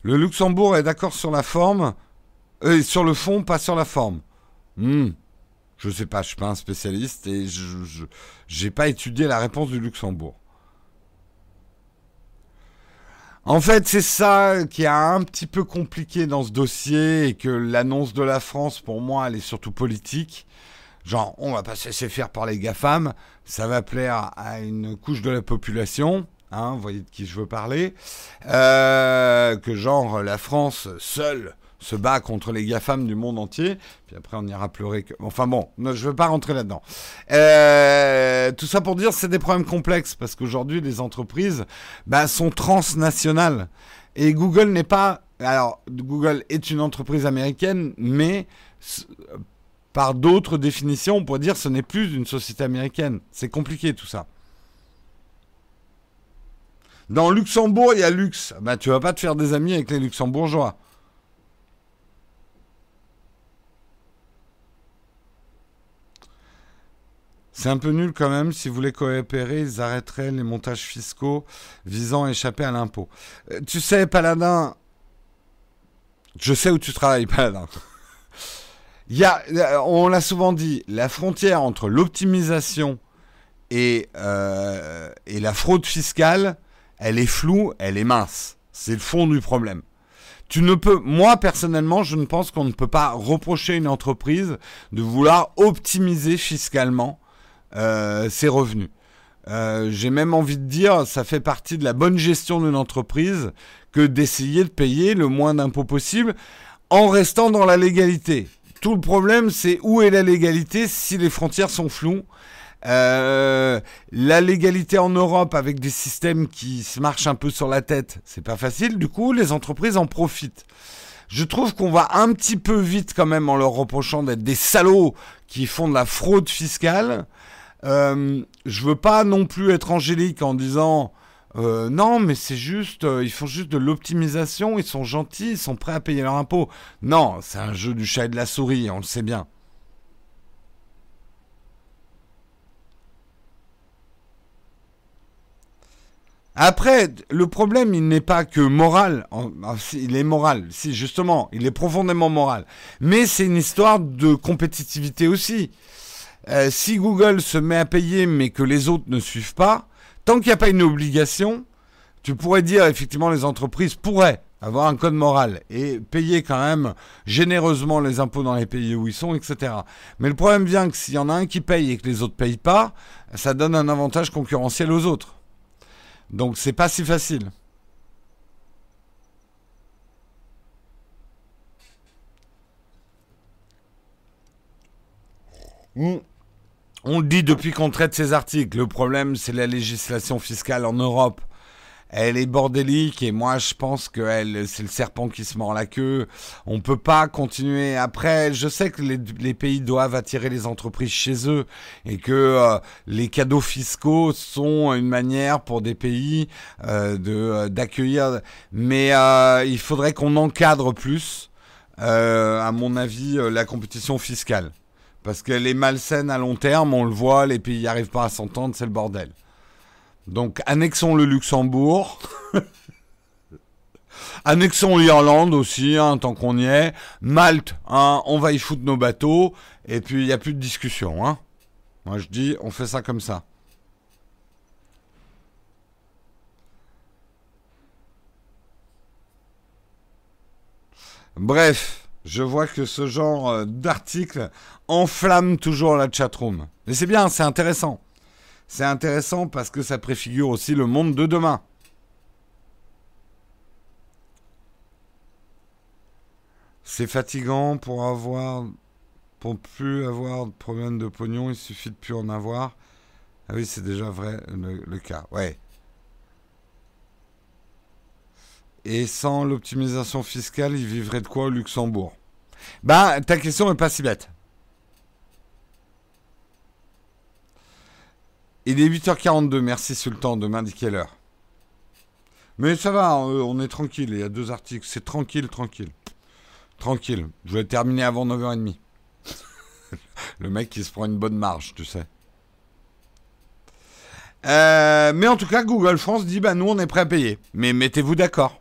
Le Luxembourg est d'accord sur la forme, euh, sur le fond, pas sur la forme. Hmm. Je sais pas, je suis pas un spécialiste et je n'ai pas étudié la réponse du Luxembourg. En fait, c'est ça qui est un petit peu compliqué dans ce dossier et que l'annonce de la France, pour moi, elle est surtout politique. Genre, on va pas se laisser faire par les GAFAM, ça va plaire à une couche de la population, hein, vous voyez de qui je veux parler, euh, que genre la France seule se bat contre les GAFAM du monde entier. Puis après, on ira pleurer. Que... Enfin bon, je ne veux pas rentrer là-dedans. Euh, tout ça pour dire, c'est des problèmes complexes parce qu'aujourd'hui, les entreprises bah, sont transnationales. Et Google n'est pas. Alors, Google est une entreprise américaine, mais par d'autres définitions, on pourrait dire ce n'est plus une société américaine. C'est compliqué tout ça. Dans Luxembourg, il y a luxe. Bah, tu vas pas te faire des amis avec les luxembourgeois. C'est un peu nul quand même. Si vous voulez coopérer, ils arrêteraient les montages fiscaux visant à échapper à l'impôt. Euh, tu sais, Paladin, je sais où tu travailles, Paladin. Il y a, euh, on l'a souvent dit, la frontière entre l'optimisation et, euh, et la fraude fiscale, elle est floue, elle est mince. C'est le fond du problème. Tu ne peux, moi personnellement, je ne pense qu'on ne peut pas reprocher une entreprise de vouloir optimiser fiscalement euh, ses revenus. Euh, j'ai même envie de dire, ça fait partie de la bonne gestion d'une entreprise que d'essayer de payer le moins d'impôts possible en restant dans la légalité. Tout le problème, c'est où est la légalité si les frontières sont floues. Euh, la légalité en Europe avec des systèmes qui se marchent un peu sur la tête, c'est pas facile. Du coup, les entreprises en profitent. Je trouve qu'on va un petit peu vite quand même en leur reprochant d'être des salauds qui font de la fraude fiscale. Euh, je veux pas non plus être angélique en disant euh, non, mais c'est juste, ils font juste de l'optimisation, ils sont gentils, ils sont prêts à payer leur impôt. Non, c'est un jeu du chat et de la souris, on le sait bien. Après, le problème, il n'est pas que moral. Il est moral, si, justement, il est profondément moral. Mais c'est une histoire de compétitivité aussi. Euh, si Google se met à payer mais que les autres ne suivent pas, tant qu'il n'y a pas une obligation, tu pourrais dire effectivement les entreprises pourraient avoir un code moral et payer quand même généreusement les impôts dans les pays où ils sont, etc. Mais le problème vient que s'il y en a un qui paye et que les autres payent pas, ça donne un avantage concurrentiel aux autres. Donc c'est pas si facile. On le dit depuis qu'on traite ces articles. Le problème, c'est la législation fiscale en Europe. Elle est bordélique et moi je pense que c'est le serpent qui se mord la queue. On peut pas continuer. Après, je sais que les, pays doivent attirer les entreprises chez eux et que euh, les cadeaux fiscaux sont une manière pour des pays euh, de euh, d'accueillir. Mais il faudrait qu'on encadre plus, à mon avis, la compétition fiscale Parce qu'elle est malsaine à long terme, on le voit, les pays n'y arrivent pas à s'entendre, c'est le bordel. Donc annexons le Luxembourg. annexons l'Irlande aussi, hein, tant qu'on y est. Malte, hein, on va y foutre nos bateaux. Et puis il n'y a plus de discussion. Hein. Moi je dis, on fait ça comme ça. Bref, je vois que ce genre euh, d'article enflamme toujours la chatroom. Mais c'est bien, c'est intéressant. C'est intéressant parce que ça préfigure aussi le monde de demain. C'est fatigant pour avoir pour plus avoir de problème de pognon, il suffit de plus en avoir. Ah oui, c'est déjà vrai le, cas. Ouais. Et sans l'optimisation fiscale, il vivrait de quoi au Luxembourg? Bah, ta question n'est pas si bête. Il est 8h42, merci Sultan de m'indiquer l'heure. Mais ça va, euh, on est tranquille, il y a deux articles, c'est tranquille, tranquille. Tranquille, je vais terminer avant 9h30. Le mec qui se prend une bonne marge, tu sais. Euh, mais en tout cas, Google France dit, bah nous on est prêt à payer. Mais mettez-vous d'accord.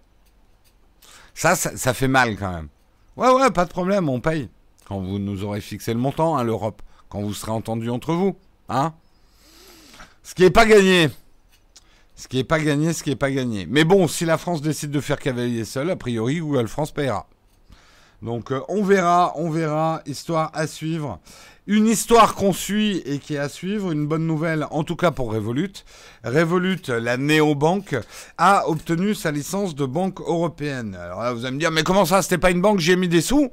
Ça, ça, fait mal quand même. Ouais, ouais, pas de problème, on paye. Quand vous nous aurez fixé le montant, hein, l'Europe. Quand vous serez entendu entre vous. Hein? Ce qui n'est pas gagné. Ce qui n'est pas gagné, ce qui n'est pas gagné. Mais bon, si la France décide de faire cavalier seul, a priori, Google France payera. Donc euh, on verra, on verra, histoire à suivre. Une histoire qu'on suit et qui est à suivre, une bonne nouvelle en tout cas pour Revolut. Revolut, la néobanque, a obtenu sa licence de banque européenne. Alors là vous allez me dire, mais comment ça, c'était pas une banque, j'ai mis des sous?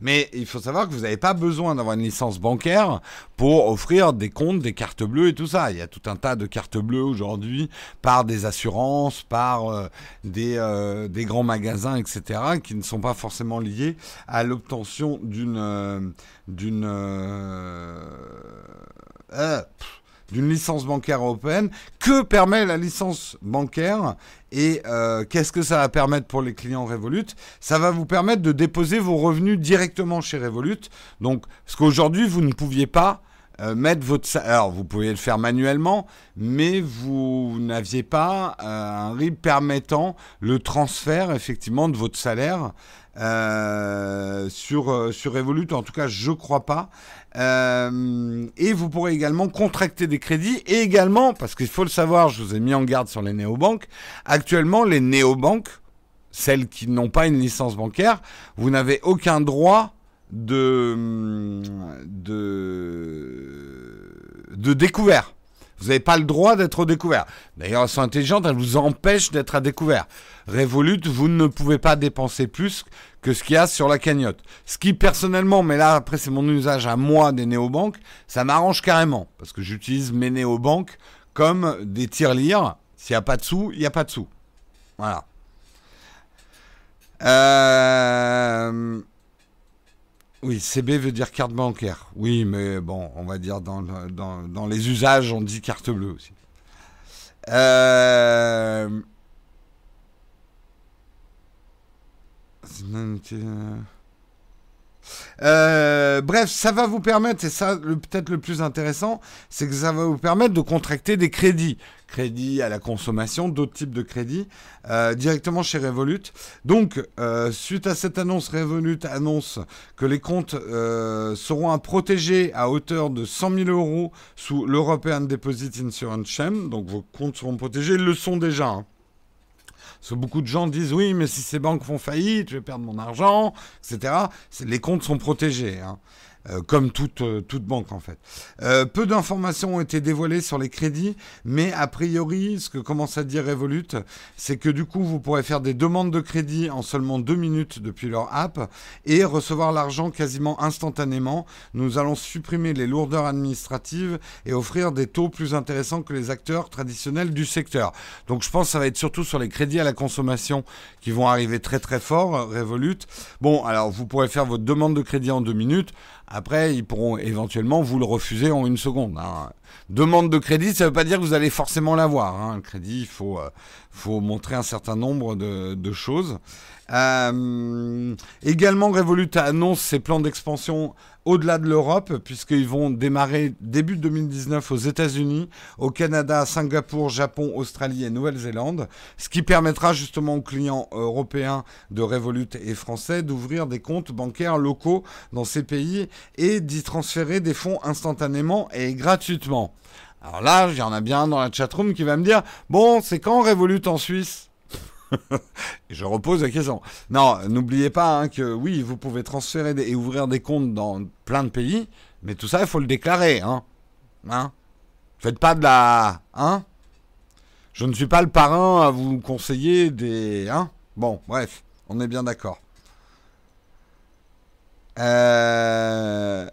Mais il faut savoir que vous n'avez pas besoin d'avoir une licence bancaire pour offrir des comptes, des cartes bleues et tout ça. Il y a tout un tas de cartes bleues aujourd'hui par des assurances, par euh, des, euh, des, grands magasins, etc., qui ne sont pas forcément liés à l'obtention d'une euh, d'une licence bancaire européenne. Que permet la licence bancaire et euh, qu'est-ce que ça va permettre pour les clients Revolut? Ça va vous permettre de déposer vos revenus directement chez Revolut. Donc, parce qu'aujourd'hui, vous ne pouviez pas euh, mettre votre alors vous pouviez le faire manuellement mais vous n'aviez pas euh, un RIB permettant le transfert effectivement de votre salaire sur sur Revolut en tout cas je crois pas euh, et vous pourrez également contracter des crédits et également, parce qu'il faut le savoir, je vous ai mis en garde sur les néobanques, actuellement les néobanques, celles qui n'ont pas une licence bancaire, vous n'avez aucun droit de, de, de découvert. Vous n'avez pas le droit d'être au découvert. D'ailleurs, elles sont intelligentes, elles vous empêchent d'être à découvert. Revolut, vous ne pouvez pas dépenser plus que ce qu'il y a sur la cagnotte. Ce qui personnellement, mais là après c'est mon usage à moi des néobanques, ça m'arrange carrément parce que j'utilise mes néobanques comme des tirelires. S'il n'y a pas de sous, il n'y a pas de sous. Voilà. Euh... Oui, CB veut dire carte bancaire. Oui, mais bon, on va dire dans, les usages, on dit carte bleue aussi. Euh... Euh, bref, ça va vous permettre, et ça peut-être le plus intéressant, c'est que ça va vous permettre de contracter des crédits. Crédits à la consommation, d'autres types de crédits, euh, directement chez Revolut. Donc, euh, suite à cette annonce, Revolut annonce que les comptes seront à protéger à hauteur de 100 000 euros sous l'European Deposit Insurance Scheme. Donc, vos comptes seront protégés, ils le sont déjà. Hein. Parce que beaucoup de gens disent oui, mais si ces banques font faillite, je vais perdre mon argent, etc. Les comptes sont protégés. Hein. Euh, comme toute, euh, toute banque en fait. Euh, peu d'informations ont été dévoilées sur les crédits, mais a priori, ce que commence à dire Revolut, c'est que du coup, vous pourrez faire des demandes de crédit en seulement deux minutes depuis leur app et recevoir l'argent quasiment instantanément. Nous allons supprimer les lourdeurs administratives et offrir des taux plus intéressants que les acteurs traditionnels du secteur. Donc je pense que ça va être surtout sur les crédits à la consommation qui vont arriver très très fort, Revolut. Bon, alors vous pourrez faire votre demande de crédit en deux minutes. Après, ils pourront éventuellement vous le refuser en une seconde. Hein. Demande de crédit, ça ne veut pas dire que vous allez forcément l'avoir. Hein. Le crédit, il faut, euh, faut montrer un certain nombre de, de choses. Euh, également, Revolut annonce ses plans d'expansion au-delà de l'Europe, puisqu'ils vont démarrer début 2019 aux États-Unis, au Canada, Singapour, Japon, Australie et Nouvelle-Zélande, ce qui permettra justement aux clients européens de Revolut et français d'ouvrir des comptes bancaires locaux dans ces pays et d'y transférer des fonds instantanément et gratuitement. Alors là, il y en a bien dans la chatroom qui va me dire, bon, c'est quand Revolut en Suisse je repose la question. Non, n'oubliez pas hein, que oui, vous pouvez transférer et ouvrir des comptes dans plein de pays, mais tout ça, il faut le déclarer. Hein. Hein? Faites pas de la... Hein? Je ne suis pas le parrain à vous conseiller des... Hein? Bon, bref, on est bien d'accord. Euh,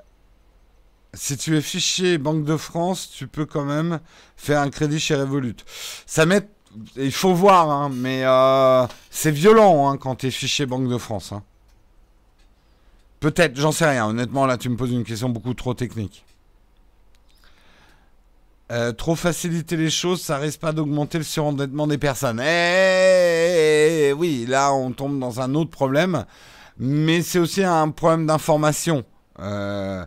si tu es fichier Banque de France, tu peux quand même faire un crédit chez Revolut. Ça met il faut voir, hein, mais euh, c'est violent hein, quand tu es fiché Banque de France. Hein. Peut-être, j'en sais rien. Honnêtement, là, tu me poses une question beaucoup trop technique. Euh, trop faciliter les choses, ça risque pas d'augmenter le surendettement des personnes. Eh oui, là, on tombe dans un autre problème. Mais c'est aussi un problème d'information. Euh,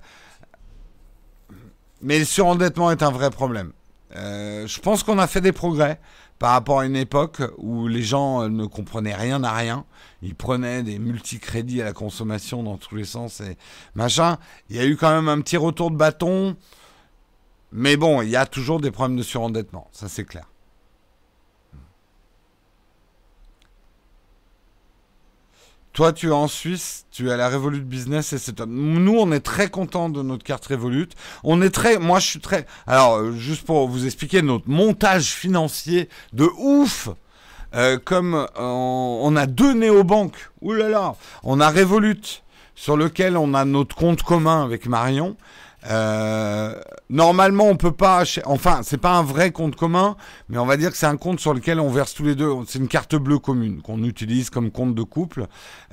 mais le surendettement est un vrai problème. je pense qu'on a fait des progrès par rapport à une époque où les gens euh, ne comprenaient rien à rien. Ils prenaient des multicrédits à la consommation dans tous les sens et machin. Il y a eu quand même un petit retour de bâton. Mais bon, il y a toujours des problèmes de surendettement, ça c'est clair. Toi, tu es en Suisse, tu es à la Revolut Business et c'est Nous, on est très content de notre carte Revolut. On est très, moi, je suis très. Alors, euh, juste pour vous expliquer notre montage financier de ouf. Euh, comme euh, on a deux néobanques, là, on a Revolut sur lequel on a notre compte commun avec Marion euh, normalement, on peut pas. Enfin, c'est pas un vrai compte commun, mais on va dire que c'est un compte sur lequel on verse tous les deux. C'est une carte bleue commune qu'on utilise comme compte de couple,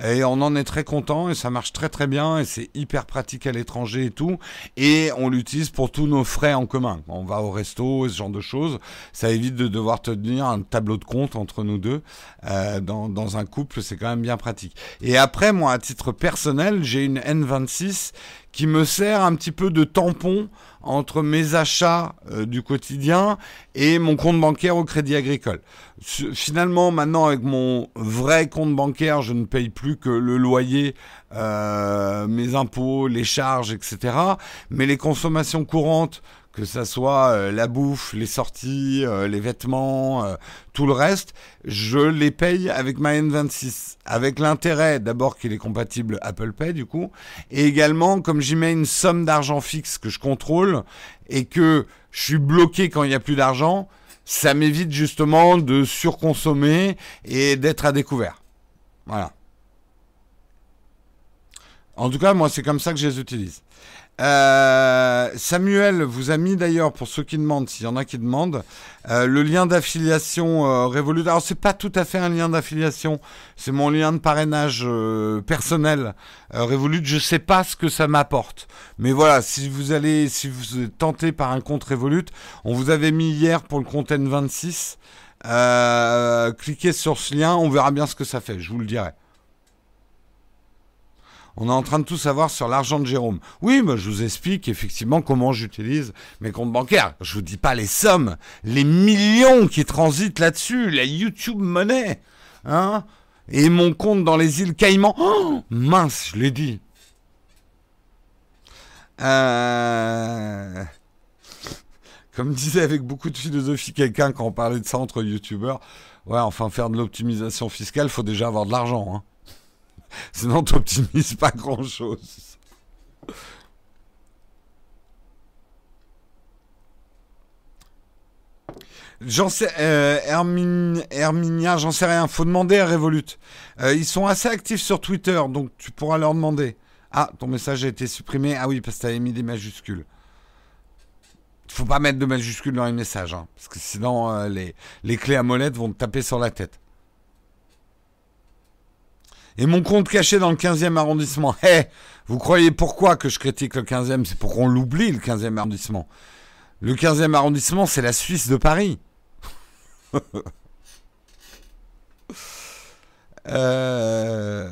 et on en est très content et ça marche très très bien et c'est hyper pratique à l'étranger et tout. Et on l'utilise pour tous nos frais en commun. On va au resto et ce genre de choses. Ça évite de devoir tenir un tableau de compte entre nous deux euh, dans, dans un couple. C'est quand même bien pratique. Et après, moi, à titre personnel, j'ai une N26 qui me sert un petit peu de tampon entre mes achats euh, du quotidien et mon compte bancaire au Crédit Agricole. Finalement, maintenant, avec mon vrai compte bancaire, je ne paye plus que le loyer, euh, mes impôts, les charges, etc. Mais les consommations courantes que ça soit euh, la bouffe, les sorties, euh, les vêtements, euh, tout le reste, je les paye avec ma N26. Avec l'intérêt d'abord qu'il est compatible Apple Pay du coup, et également comme j'y mets une somme d'argent fixe que je contrôle et que je suis bloqué quand il n'y a plus d'argent, ça m'évite justement de surconsommer et d'être à découvert. Voilà. En tout cas, moi, c'est comme ça que je les utilise. Euh, Samuel vous a mis d'ailleurs, pour ceux qui demandent, s'il y en a qui demandent, euh, le lien d'affiliation euh, Revolut. Alors c'est pas tout à fait un lien d'affiliation, c'est mon lien de parrainage euh, personnel Revolut. Je sais pas ce que ça m'apporte, mais voilà, si vous allez, si vous êtes tenté par un compte Revolut, on vous avait mis hier pour le compte N26. cliquez sur ce lien, on verra bien ce que ça fait. Je vous le dirai. On est en train de tout savoir sur l'argent de Jérôme. Oui, mais je vous explique effectivement comment j'utilise mes comptes bancaires. Je vous dis pas les sommes, les millions qui transitent là-dessus, la YouTube monnaie, hein Et mon compte dans les îles Caïmans. Oh, mince, je l'ai dit. Euh, comme disait avec beaucoup de philosophie quelqu'un quand on parlait de ça entre youtubeurs, ouais, enfin faire de l'optimisation fiscale, faut déjà avoir de l'argent. Hein. Sinon, t'optimises pas grand-chose. J'en sais, euh, Herminia, j'en sais rien. Faut demander à Revolut. Euh, ils sont assez actifs sur Twitter, donc tu pourras leur demander. Ah, ton message a été supprimé. Ah oui, parce que t'avais mis des majuscules. Faut pas mettre de majuscules dans les messages, hein, parce que sinon euh, les, les clés à molette vont te taper sur la tête. Et mon compte caché dans le 15e arrondissement. Eh, vous croyez pourquoi que je critique le 15e C'est pour qu'on l'oublie, le 15e arrondissement. Le 15e arrondissement, c'est la Suisse de Paris. euh...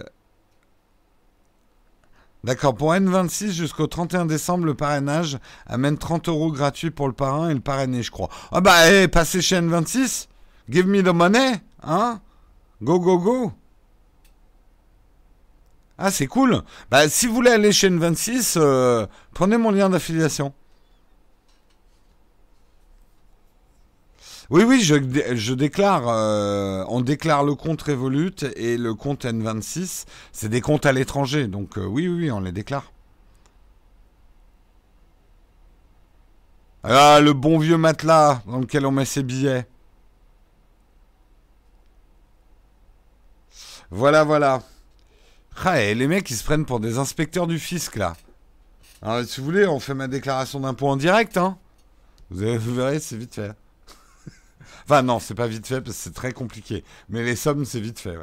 D'accord, pour N26 jusqu'au 31 décembre, le parrainage amène 30 euros gratuits pour le parrain et le parrainé, je crois. Ah bah, hey, passez chez N26, give me the money, hein Go, go, go Ah, c'est cool. Bah, si vous voulez aller chez N26, euh, prenez mon lien d'affiliation. Oui, oui, je, je déclare, euh, on déclare le compte Revolut et le compte N26. C'est des comptes à l'étranger, donc euh, oui, oui, oui, on les déclare. Ah, le bon vieux matelas dans lequel on met ses billets. Voilà, voilà. Ah, et les mecs, ils se prennent pour des inspecteurs du fisc, là. Alors, si vous voulez, on fait ma déclaration d'impôt en direct, hein. Vous, vous verrez, c'est vite fait. Enfin, non, c'est pas vite fait parce que c'est très compliqué. Mais les sommes, c'est vite fait.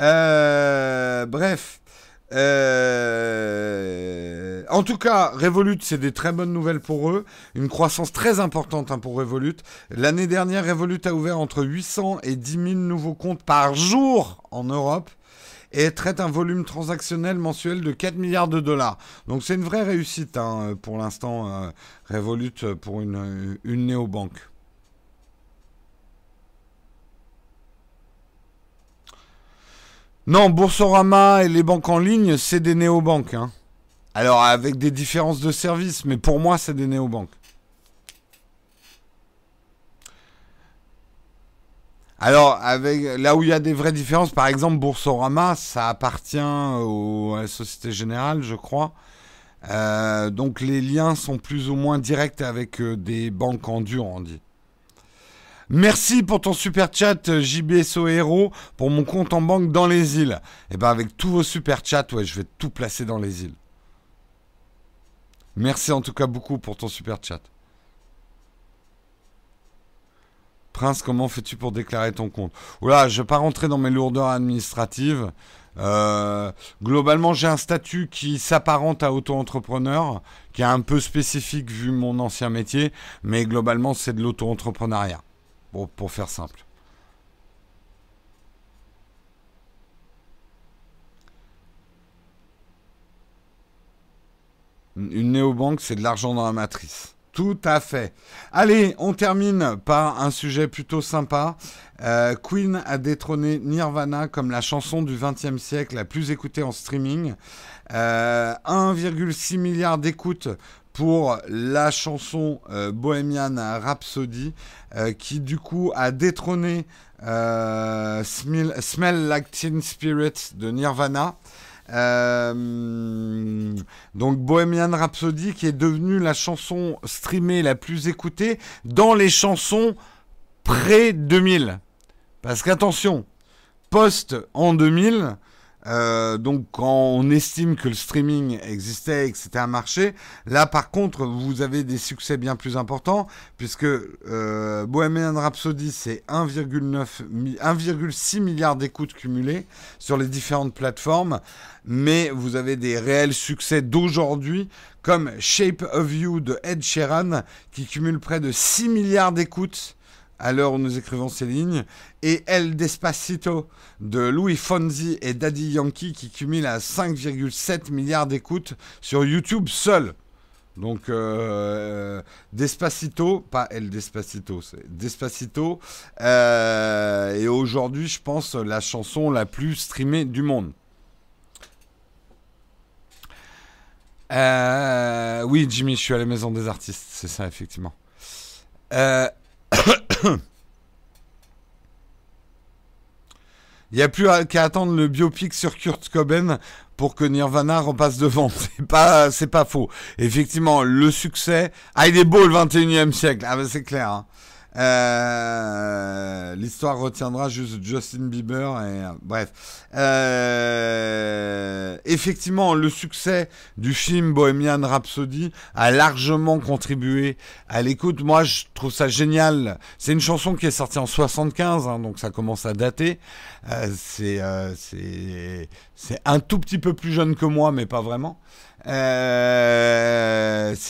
Euh, bref. Euh, en tout cas, Revolut, c'est des très bonnes nouvelles pour eux. Une croissance très importante hein, pour Revolut. L'année dernière, Revolut a ouvert entre 800 et 10 000 nouveaux comptes par jour en Europe et traite un volume transactionnel mensuel de 4 milliards de dollars. Donc c'est une vraie réussite hein, pour l'instant, euh, Revolut pour une, une néobanque. Non, Boursorama et les banques en ligne, c'est des néobanques. Hein. Alors, avec des différences de service, mais pour moi, c'est des néobanques. Alors, là où il y a des vraies différences, par exemple, Boursorama, ça appartient à la Société Générale, je crois. Euh, donc, les liens sont plus ou moins directs avec euh, des banques en dur, on dit. Merci pour ton super chat JBSO Héros pour mon compte en banque dans les îles. Et eh ben avec tous vos super chats, ouais, je vais tout placer dans les îles. Merci en tout cas beaucoup pour ton super chat. Prince, comment fais-tu pour déclarer ton compte? Oula, je ne vais pas rentrer dans mes lourdeurs administratives. Euh, globalement, j'ai un statut qui s'apparente à auto-entrepreneur, qui est un peu spécifique vu mon ancien métier, mais globalement, c'est de l'auto-entrepreneuriat pour, faire simple. Une néobanque, c'est de l'argent dans la matrice. Tout à fait. Allez, on termine par un sujet plutôt sympa. Euh, Queen a détrôné Nirvana comme la chanson du XXe siècle la plus écoutée en streaming. 1,6 euh, milliard d'écoutes pour la chanson euh, Bohemian Rhapsody, qui du coup a détrôné Smell, Like Teen Spirit de Nirvana. Donc Bohemian Rhapsody qui est devenue la chanson streamée la plus écoutée dans les chansons pré 2000. Parce qu'attention, post en 2000, euh, donc quand on estime que le streaming existait et que c'était un marché, là par contre vous avez des succès bien plus importants puisque euh, Bohemian Rhapsody c'est 1,6 milliard d'écoutes cumulées sur les différentes plateformes, mais vous avez des réels succès d'aujourd'hui comme Shape of You de Ed Sheeran qui cumule près de 6 milliards d'écoutes à l'heure où nous écrivons ces lignes, et El Despacito de Louis Fonzi et Daddy Yankee qui cumule à 5,7 milliards d'écoutes sur YouTube seul. Donc euh, Despacito, pas El Despacito, c'est Despacito, euh, et aujourd'hui je pense la chanson la plus streamée du monde. Euh, oui Jimmy, je suis à la maison des artistes, c'est ça effectivement. Il n'y a plus qu'à attendre le biopic sur Kurt Cobain pour que Nirvana repasse devant. C'est pas, c'est pas faux. Effectivement, le succès. Ah, il est beau le 21e siècle. Ah, ben c'est clair. Hein. Euh, l'histoire retiendra juste Justin Bieber et euh, bref. Euh, effectivement, le succès du film Bohemian Rhapsody a largement contribué à l'écoute. Moi, je trouve ça génial. C'est une chanson qui est sortie en 75, hein, donc ça commence à dater. c'est c'est un tout petit peu plus jeune que moi, mais pas vraiment. C'est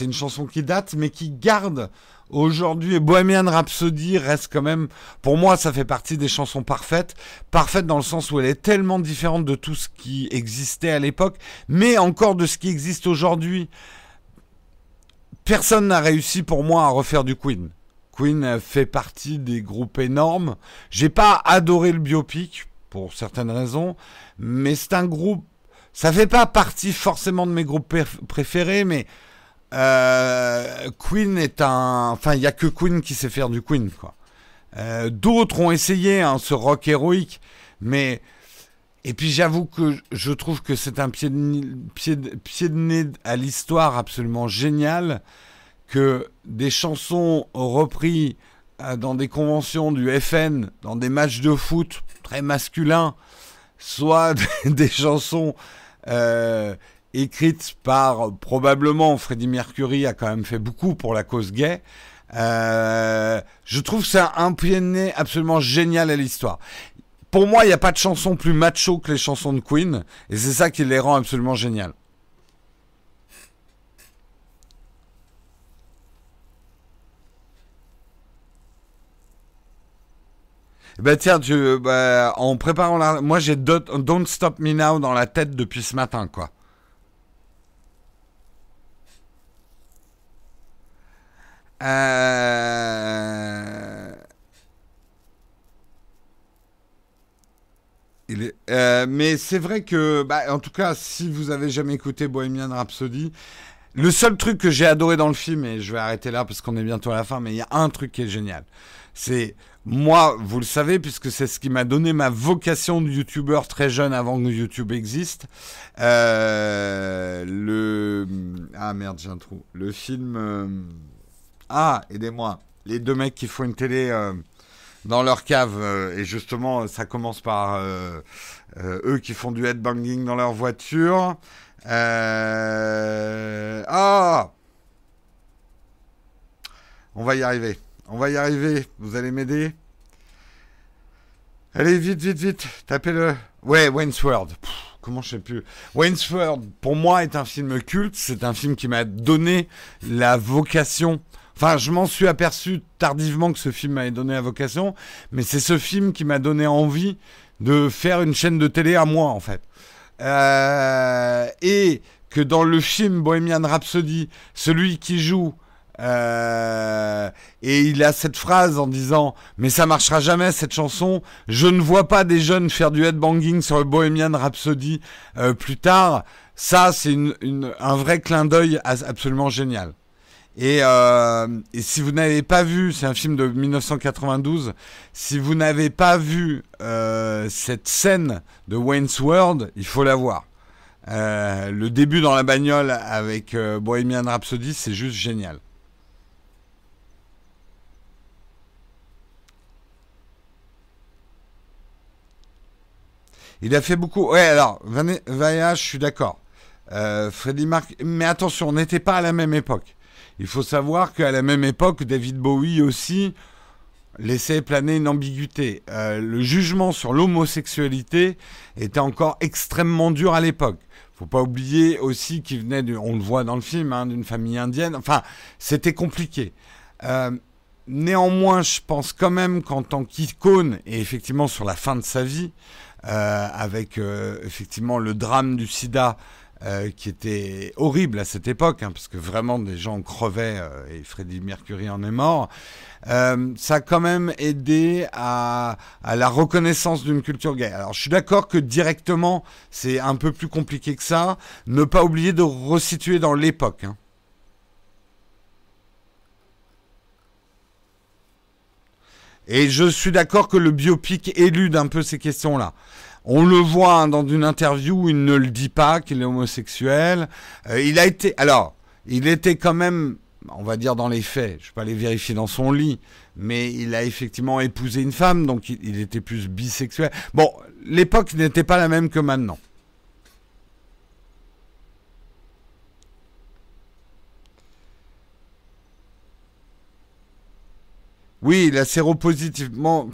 une chanson qui date, mais qui garde aujourd'hui, Bohemian Rhapsody reste quand même, pour moi, ça fait partie des chansons parfaites. Parfaite dans le sens où elle est tellement différente de tout ce qui existait à l'époque, mais encore de ce qui existe aujourd'hui. Personne n'a réussi pour moi à refaire du Queen. Queen fait partie des groupes énormes. J'ai pas adoré le biopic pour certaines raisons, mais c'est un groupe. Ça fait pas partie forcément de mes groupes préférés, mais euh, Queen est un. Enfin, il y a que Queen qui sait faire du Queen, quoi. Euh, d'autres ont essayé hein, ce rock héroïque, mais et puis j'avoue que je trouve que c'est un pied de, pied, pied de nez à l'histoire absolument génial que des chansons reprises euh, dans des conventions du FN, dans des matchs de foot très masculins, soit des chansons euh, écrites par probablement Freddie Mercury a quand même fait beaucoup pour la cause gay. Euh, je trouve ça un pied absolument génial à l'histoire. Pour moi, il n'y a pas de chanson plus macho que les chansons de Queen, et c'est ça qui les rend absolument géniales. Ben tiens, tu, bah, en préparant la... Moi j'ai Don't Stop Me Now dans la tête depuis ce matin, quoi. Euh... Il est... euh, mais c'est vrai que, bah, en tout cas, si vous avez jamais écouté Bohemian Rhapsody, le seul truc que j'ai adoré dans le film, et je vais arrêter là parce qu'on est bientôt à la fin, mais il y a un truc qui est génial. C'est moi, vous le savez, puisque c'est ce qui m'a donné ma vocation de youtubeur très jeune avant que YouTube existe. Euh, le ah merde, j'ai un trou. Le film euh, ah aidez-moi. Les deux mecs qui font une télé euh, dans leur cave et justement ça commence par eux qui font du headbanging dans leur voiture. ah on va y arriver. On va y arriver. Vous allez m'aider Allez, vite, vite, vite. Tapez-le. Ouais, Wayne's World. comment je sais plus. Wayne's World, pour moi, est un film culte. C'est un film qui m'a donné la vocation. Enfin, je m'en suis aperçu tardivement que ce film m'avait donné la vocation. Mais c'est ce film qui m'a donné envie de faire une chaîne de télé à moi, en fait. Euh, et que dans le film Bohemian Rhapsody, celui qui joue euh, et il a cette phrase en disant mais ça marchera jamais cette chanson. Je ne vois pas des jeunes faire du headbanging sur le Bohemian Rhapsody euh, plus tard. Ça c'est une, un vrai clin d'œil absolument génial. Et, euh, et si vous n'avez pas vu, c'est un film de 1992. Si vous n'avez pas vu cette scène de Wayne's World, il faut la voir. le début dans la bagnole avec Bohemian Rhapsody, c'est juste génial. Il a fait beaucoup. Ouais, alors, Vaya, je suis d'accord. Euh, Freddy Mark. Mais attention, on n'était pas à la même époque. Il faut savoir qu'à la même époque, David Bowie aussi laissait planer une ambiguïté. Euh, le jugement sur l'homosexualité était encore extrêmement dur à l'époque. Faut pas oublier aussi qu'il venait, on le voit dans le film, hein, d'une famille indienne. Enfin, c'était compliqué. Euh, néanmoins, je pense quand même qu'en tant qu'icône, et effectivement sur la fin de sa vie, avec euh, effectivement le drame du sida euh, qui était horrible à cette époque, hein, parce que vraiment des gens crevaient et Freddie Mercury en est mort. ça a quand même aidé à, à la reconnaissance d'une culture gay. Alors je suis d'accord que directement c'est un peu plus compliqué que ça. Ne pas oublier de resituer dans l'époque. Hein. Et je suis d'accord que le biopic élude un peu ces questions-là. On le voit hein, dans une interview où il ne le dit pas qu'il est homosexuel. Euh, il a été, alors, il était quand même, on va dire dans les faits, je ne vais pas les vérifier dans son lit, mais il a effectivement épousé une femme, donc il était plus bisexuel. Bon, l'époque n'était pas la même que maintenant. Oui, la séropositivement.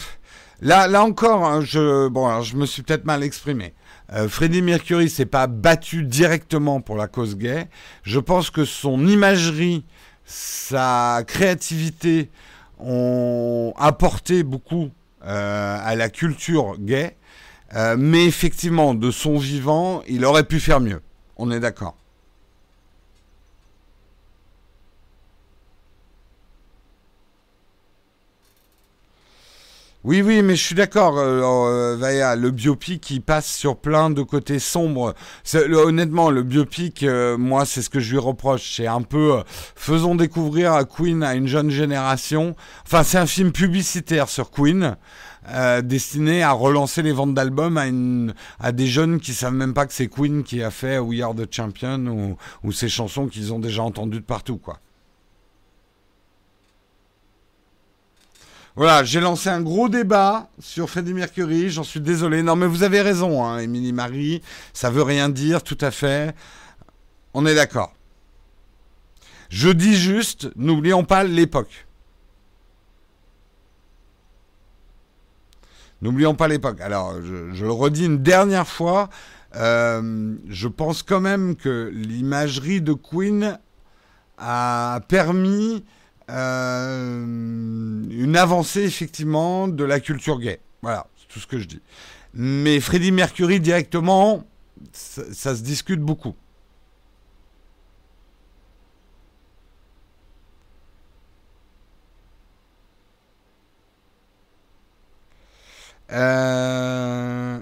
Là, là encore, hein, je, bon, je me suis peut-être mal exprimé. Euh, Freddie Mercury s'est pas battu directement pour la cause gay. Je pense que son imagerie sa créativité ont apporté beaucoup euh, à la culture gay, euh, mais effectivement, de son vivant, il aurait pu faire mieux. On est d'accord. Oui, oui, mais je suis d'accord, euh, euh le biopic, il passe sur plein de côtés sombres. honnêtement, le biopic, euh, moi, c'est ce que je lui reproche. C'est un peu, euh, faisons découvrir Queen à une jeune génération. Enfin, c'est un film publicitaire sur Queen, destiné à relancer les ventes d'albums à, à des jeunes qui savent même pas que c'est Queen qui a fait We Are the Champion ou, ou ces chansons qu'ils ont déjà entendues de partout, quoi. Voilà, j'ai lancé un gros débat sur Freddie Mercury, j'en suis désolé. Non, mais vous avez raison, hein, Marie, ça veut rien dire, tout à fait. On est d'accord. Je dis juste, n'oublions pas l'époque. N'oublions pas l'époque. Alors, je, le redis une dernière fois, euh, je pense quand même que l'imagerie de Queen a permis une avancée effectivement de la culture gay. Voilà, c'est tout ce que je dis. Mais Freddie Mercury directement, ça, se discute beaucoup. Euh,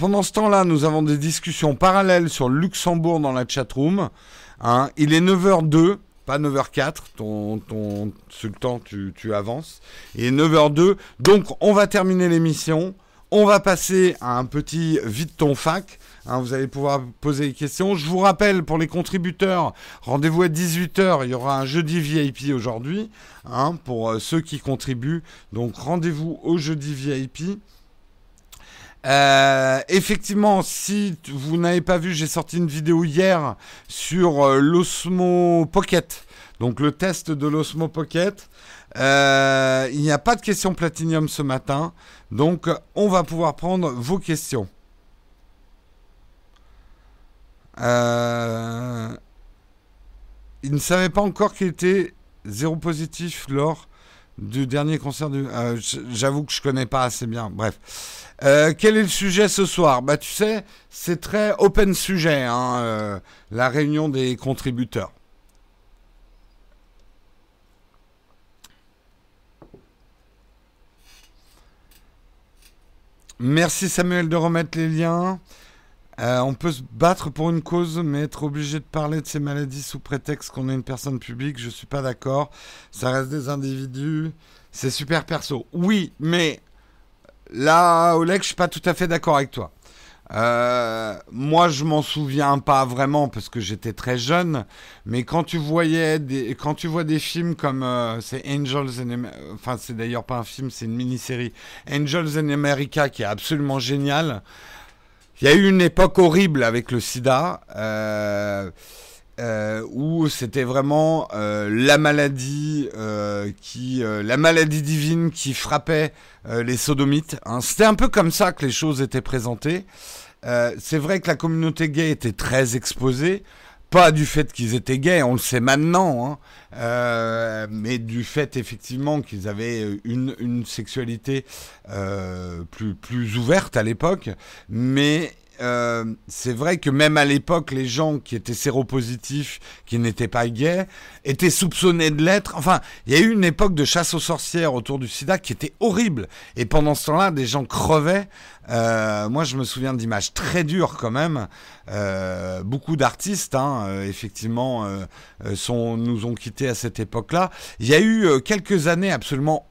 pendant ce temps-là, nous avons des discussions parallèles sur Luxembourg dans la chatroom. Hein. Il est 9h02 pas 9h04, ton, ton sultan, tu, tu avances. Et 9h02, donc on va terminer l'émission. On va passer à un petit vite ton fac. Hein, vous allez pouvoir poser des questions. Je vous rappelle, pour les contributeurs, rendez-vous à 18h. Il y aura un jeudi VIP aujourd'hui hein, pour euh, ceux qui contribuent. Donc rendez-vous au jeudi VIP. Euh, effectivement, si vous n'avez pas vu, j'ai sorti une vidéo hier sur euh, l'Osmo Pocket. Donc le test de l'Osmo Pocket. Euh, il n'y a pas de questions Platinium ce matin. Donc on va pouvoir prendre vos questions. il ne savait pas encore qu'il était zéro positif lors du dernier concert du. J'avoue que je connais pas assez bien. Bref. Euh, quel est le sujet ce soir? Bah tu sais, c'est très open sujet, hein, euh, la réunion des contributeurs. Merci Samuel de remettre les liens. Euh, on peut se battre pour une cause, mais être obligé de parler de ces maladies sous prétexte qu'on est une personne publique, je suis pas d'accord. Ça reste des individus. C'est super perso. Oui, mais Là, Oleg, je suis pas tout à fait d'accord avec toi. Euh, moi, je m'en souviens pas vraiment parce que j'étais très jeune, mais quand tu voyais quand tu vois des films comme euh, c'est Angels in, enfin c'est d'ailleurs pas un film, c'est une mini-série, Angels in America qui est absolument génial. Il y a eu une époque horrible avec le SIDA. Euh, euh, où c'était vraiment euh, la maladie qui, la maladie divine qui frappait les sodomites. Hein. C'était un peu comme ça que les choses étaient présentées. c'est vrai que la communauté gay était très exposée, pas du fait qu'ils étaient gays, on le sait maintenant, hein, mais du fait effectivement qu'ils avaient une, une sexualité plus, plus ouverte à l'époque, mais euh, c'est vrai que même à l'époque, les gens qui étaient séropositifs, qui n'étaient pas gays, étaient soupçonnés de l'être. Enfin, il y a eu une époque de chasse aux sorcières autour du sida qui était horrible. Et pendant ce temps-là, des gens crevaient. Euh, moi, je me souviens d'images très dures quand même. Euh, beaucoup d'artistes, hein, effectivement, nous ont quittés à cette époque-là. Il y a eu quelques années absolument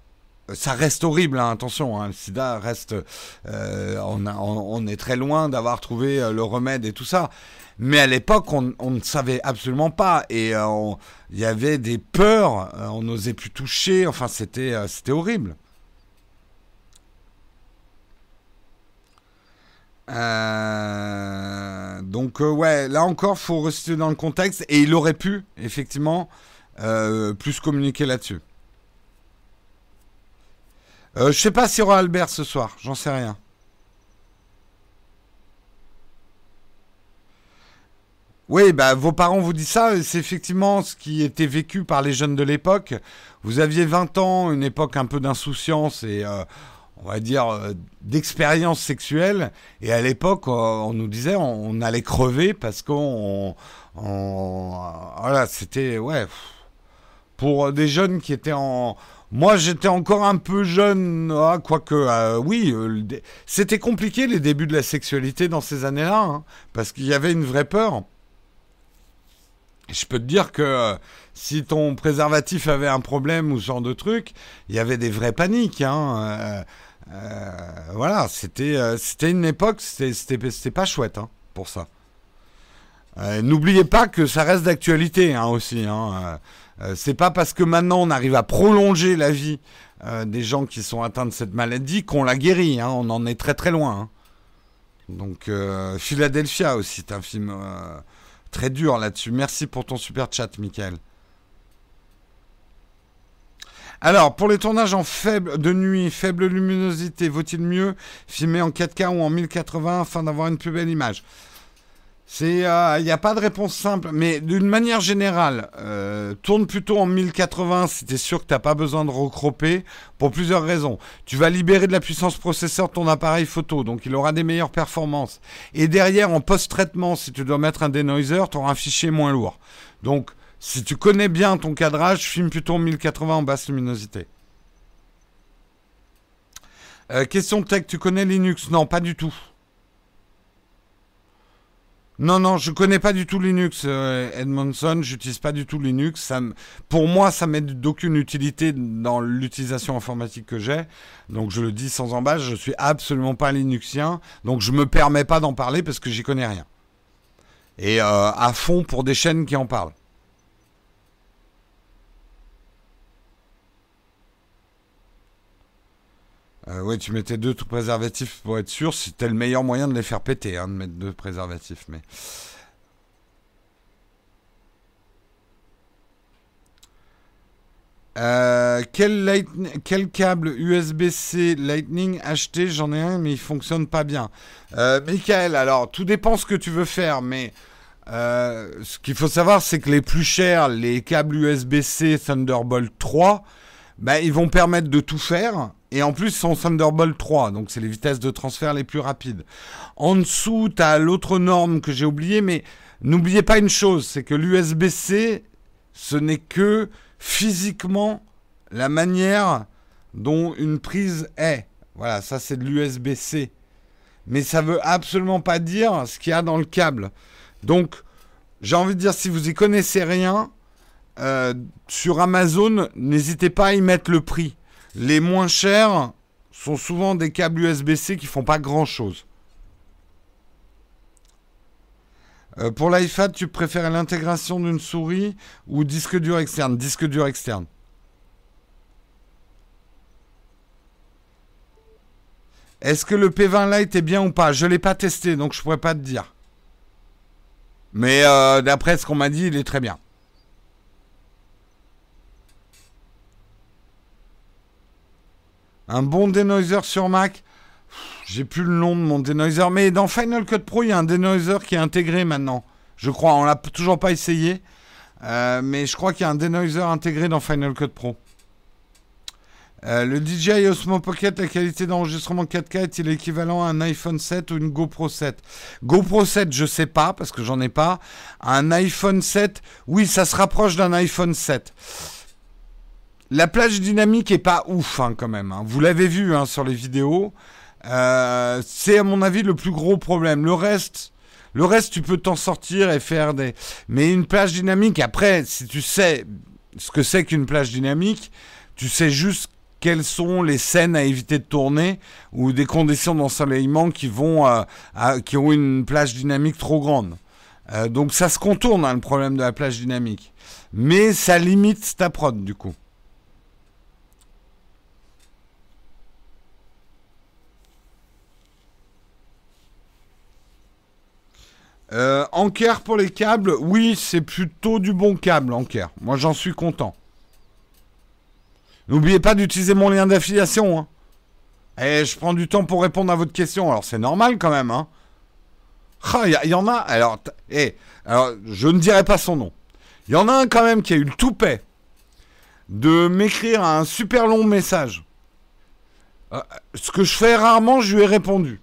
ça reste horrible, hein, attention, hein, le sida reste, euh, on, est très loin d'avoir trouvé euh, le remède et tout ça. Mais à l'époque, on, ne savait absolument pas et euh, il y avait des peurs, on n'osait plus toucher, enfin c'était c'était horrible. donc ouais, là encore, faut rester dans le contexte et il aurait pu effectivement plus communiquer là-dessus. Euh, je sais pas s'il y aura Albert ce soir, j'en sais rien. Oui, bah, vos parents vous disent ça, c'est effectivement ce qui était vécu par les jeunes de l'époque. Vous aviez 20 ans, une époque un peu d'insouciance et, euh, on va dire, euh, d'expérience sexuelle. Et à l'époque, on nous disait on, allait crever parce qu'on. voilà, c'était. Ouais. Pour des jeunes qui étaient en. Moi, j'étais encore un peu jeune, ah, quoique, euh, oui, c'était compliqué les débuts de la sexualité dans ces années-là, hein, parce qu'il y avait une vraie peur. Je peux te dire que euh, si ton préservatif avait un problème ou ce genre de truc, il y avait des vraies paniques. Hein. Euh, euh, voilà, c'était c'était une époque, c'était pas chouette hein, pour ça. N'oubliez pas que ça reste d'actualité hein, aussi. Hein. C'est pas parce que maintenant on arrive à prolonger la vie des gens qui sont atteints de cette maladie qu'on la guérit. Hein. On en est très très loin. Hein. Donc Philadelphia aussi, c'est un film Très dur là-dessus. Merci pour ton super chat, Michael. Alors, pour les tournages en faible de nuit, faible luminosité, vaut-il mieux filmer en 4K ou en 1080 afin d'avoir une plus belle image? Il euh, n'y a pas de réponse simple, mais d'une manière générale, euh, tourne plutôt en 1080 si tu es sûr que tu n'as pas besoin de recroper, pour plusieurs raisons. Tu vas libérer de la puissance processeur de ton appareil photo, donc il aura des meilleures performances. Et derrière, en post-traitement, si tu dois mettre un denoiser, tu auras un fichier moins lourd. Donc, si tu connais bien ton cadrage, filme plutôt en 1080 en basse luminosité. Euh, question tech, tu connais Linux? Non, pas du tout. Non, non, je connais pas du tout Linux, euh, Edmondson. J'utilise pas du tout Linux. Pour moi, ça m'aide d'aucune utilité dans l'utilisation informatique que j'ai. Donc, je le dis sans embâche, je suis absolument pas Linuxien. Donc, je me permets pas d'en parler parce que j'y connais rien. Et euh, à fond pour des chaînes qui en parlent. Euh, oui, tu mettais deux préservatifs pour être sûr. C'était le meilleur moyen de les faire péter, hein, de mettre deux préservatifs. Mais euh, quel, câble USB-C Lightning acheter? J'en ai un, mais il fonctionne pas bien. Euh, Michael, alors tout dépend ce que tu veux faire, mais ce qu'il faut savoir, c'est que les plus chers, les câbles USB-C Thunderbolt 3, bah, ils vont permettre de tout faire. Et en plus, sont Thunderbolt 3, donc c'est les vitesses de transfert les plus rapides. En dessous, tu as l'autre norme que j'ai oubliée, mais n'oubliez pas une chose, c'est que l'USB-C, ce n'est que physiquement la manière dont une prise est. Voilà, ça c'est de l'USB-C. Mais ça veut absolument pas dire ce qu'il y a dans le câble. Donc, j'ai envie de dire, si vous y connaissez rien, euh, sur Amazon, n'hésitez pas à y mettre le prix. Les moins chers sont souvent des câbles USB-C qui font pas grand-chose. Euh, pour l'iPad, tu préfères l'intégration d'une souris ou disque dur externe? Disque dur externe. Est-ce que le P20 Lite est bien ou pas? Je ne l'ai pas testé, donc je ne pourrais pas te dire. Mais euh, d'après ce qu'on m'a dit, il est très bien. Un bon denoiser sur Mac? J'ai plus le nom de mon denoiser, mais dans Final Cut Pro, il y a un denoiser qui est intégré maintenant. Je crois, on l'a toujours pas essayé, euh, mais je crois qu'il y a un denoiser intégré dans Final Cut Pro. Euh, le DJI Osmo Pocket, la qualité d'enregistrement 4K est-il équivalent à un iPhone 7 ou une GoPro 7 GoPro 7, je sais pas parce que j'en ai pas. Un iPhone 7, oui, ça se rapproche d'un iPhone 7. La plage dynamique est pas ouf hein, quand même. Hein. Vous l'avez vu hein, sur les vidéos. Euh, c'est à mon avis le plus gros problème. Le reste, le reste, tu peux t'en sortir et faire des. Mais une plage dynamique, après, si tu sais ce que c'est qu'une plage dynamique, tu sais juste quelles sont les scènes à éviter de tourner ou des conditions d'ensoleillement qui vont euh, qui ont une plage dynamique trop grande. Euh, donc ça se contourne le problème de la plage dynamique, mais ça limite ta prod du coup. Euh, Anker pour les câbles, oui, c'est plutôt du bon câble, Anker. Moi, j'en suis content. N'oubliez pas d'utiliser mon lien d'affiliation. Hein. Et je prends du temps pour répondre à votre question. Alors, c'est normal quand même. Hein. Ah, il y, en a. Alors, Eh, alors, je ne dirai pas son nom. Il y en a un quand même qui a eu le toupet de m'écrire un super long message. Euh, ce que je fais rarement, je lui ai répondu.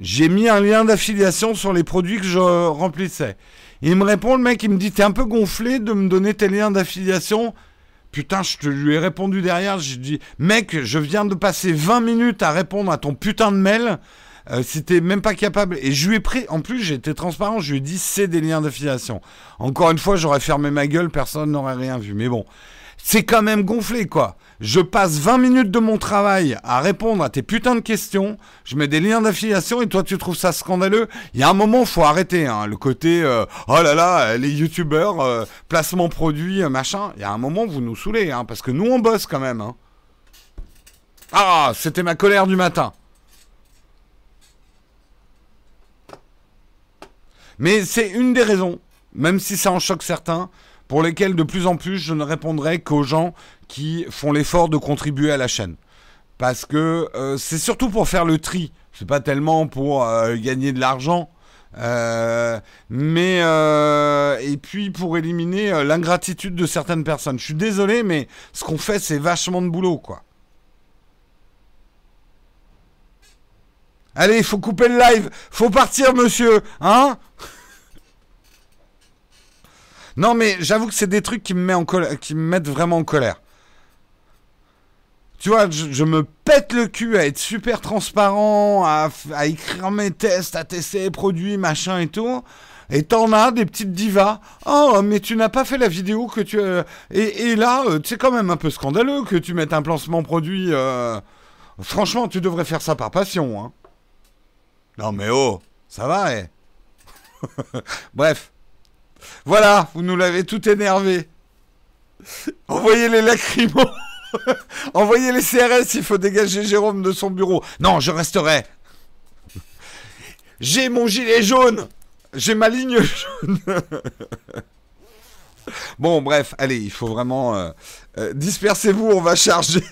J'ai mis un lien d'affiliation sur les produits que je remplissais. Il me répond, le mec, il me dit, t'es un peu gonflé de me donner tes liens d'affiliation. Putain, je te lui ai répondu derrière, j'ai dit, mec, je viens de passer 20 minutes à répondre à ton putain de mail. Euh, t'es même pas capable. Et je lui ai pris, en plus, j'ai été transparent, je lui ai dit, c'est des liens d'affiliation. Encore une fois, j'aurais fermé ma gueule, personne n'aurait rien vu. Mais bon, c'est quand même gonflé, quoi. Je passe 20 minutes de mon travail à répondre à tes putains de questions. Je mets des liens d'affiliation et toi tu trouves ça scandaleux. Il y a un moment, faut arrêter. Hein, le côté euh, oh là là, les youtubeurs, euh, placement produit, euh, machin. Il y a un moment, vous nous saoulez, hein, parce que nous on bosse quand même. Hein. Ah, c'était ma colère du matin. Mais c'est une des raisons, même si ça en choque certains, pour lesquels de plus en plus je ne répondrai qu'aux gens qui font l'effort de contribuer à la chaîne. Parce que euh, c'est surtout pour faire le tri, c'est pas tellement pour euh, gagner de l'argent. Euh, mais et puis pour éliminer l'ingratitude de certaines personnes. Je suis désolé, mais ce qu'on fait, c'est vachement de boulot, quoi. Allez, il faut couper le live. Faut partir, monsieur. Hein? Non, mais j'avoue que c'est des trucs qui me, met en qui me mettent vraiment en colère. Tu vois, je, me pète le cul à être super transparent, à, écrire mes tests, à tester les produits, machin et tout. Et t'en as des petites divas. Oh, mais tu n'as pas fait la vidéo que tu. as... et, là, euh, c'est quand même un peu scandaleux que tu mettes un placement produit. Euh, franchement, tu devrais faire ça par passion. Hein. Non, mais oh, ça va, eh. Bref. Voilà, vous nous l'avez tout énervé. Envoyez les lacrymos. Envoyez les CRS, il faut dégager Jérôme de son bureau. Non, je resterai. J'ai mon gilet jaune. J'ai ma ligne jaune. Bon, bref, allez, il faut vraiment... Euh, euh, dispersez-vous, on va charger.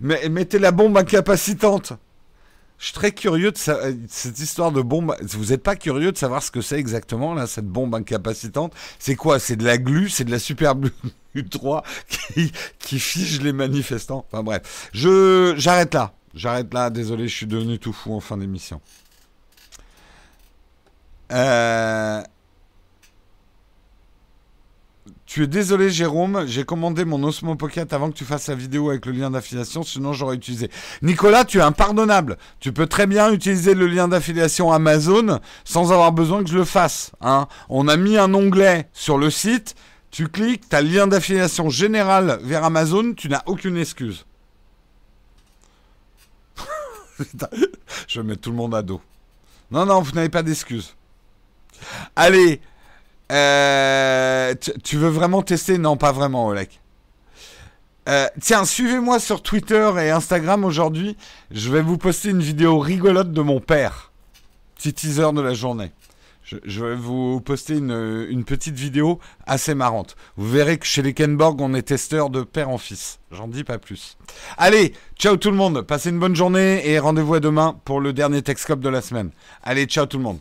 Mettez la bombe incapacitante. Je suis très curieux de euh, cette histoire de bombe. Vous n'êtes pas curieux de savoir ce que c'est exactement, là, cette bombe incapacitante? C'est quoi? C'est de la glu? C'est de la super glu 3 qui, qui fige les manifestants? Enfin bref. Je, j'arrête là. J'arrête là. Désolé, je suis devenu tout fou en fin d'émission. Euh, tu es désolé, Jérôme, j'ai commandé mon Osmo Pocket avant que tu fasses la vidéo avec le lien d'affiliation, sinon j'aurais utilisé. Nicolas, tu es impardonnable. Tu peux très bien utiliser le lien d'affiliation Amazon sans avoir besoin que je le fasse. Hein. On a mis un onglet sur le site, tu cliques, tu as le lien d'affiliation général vers Amazon, tu n'as aucune excuse. je vais mettre tout le monde à dos. Non, non, vous n'avez pas d'excuse. Allez, euh, tu, veux vraiment tester? Non, pas vraiment, Oleg. Euh, tiens, suivez-moi sur Twitter et Instagram aujourd'hui. Je vais vous poster une vidéo rigolote de mon père. Petit teaser de la journée. Je, vais vous poster une, une, petite vidéo assez marrante. Vous verrez que chez les Kenborg, on est testeur de père en fils. J'en dis pas plus. Allez, ciao tout le monde. Passez une bonne journée et rendez-vous à demain pour le dernier Texcope de la semaine. Allez, ciao tout le monde.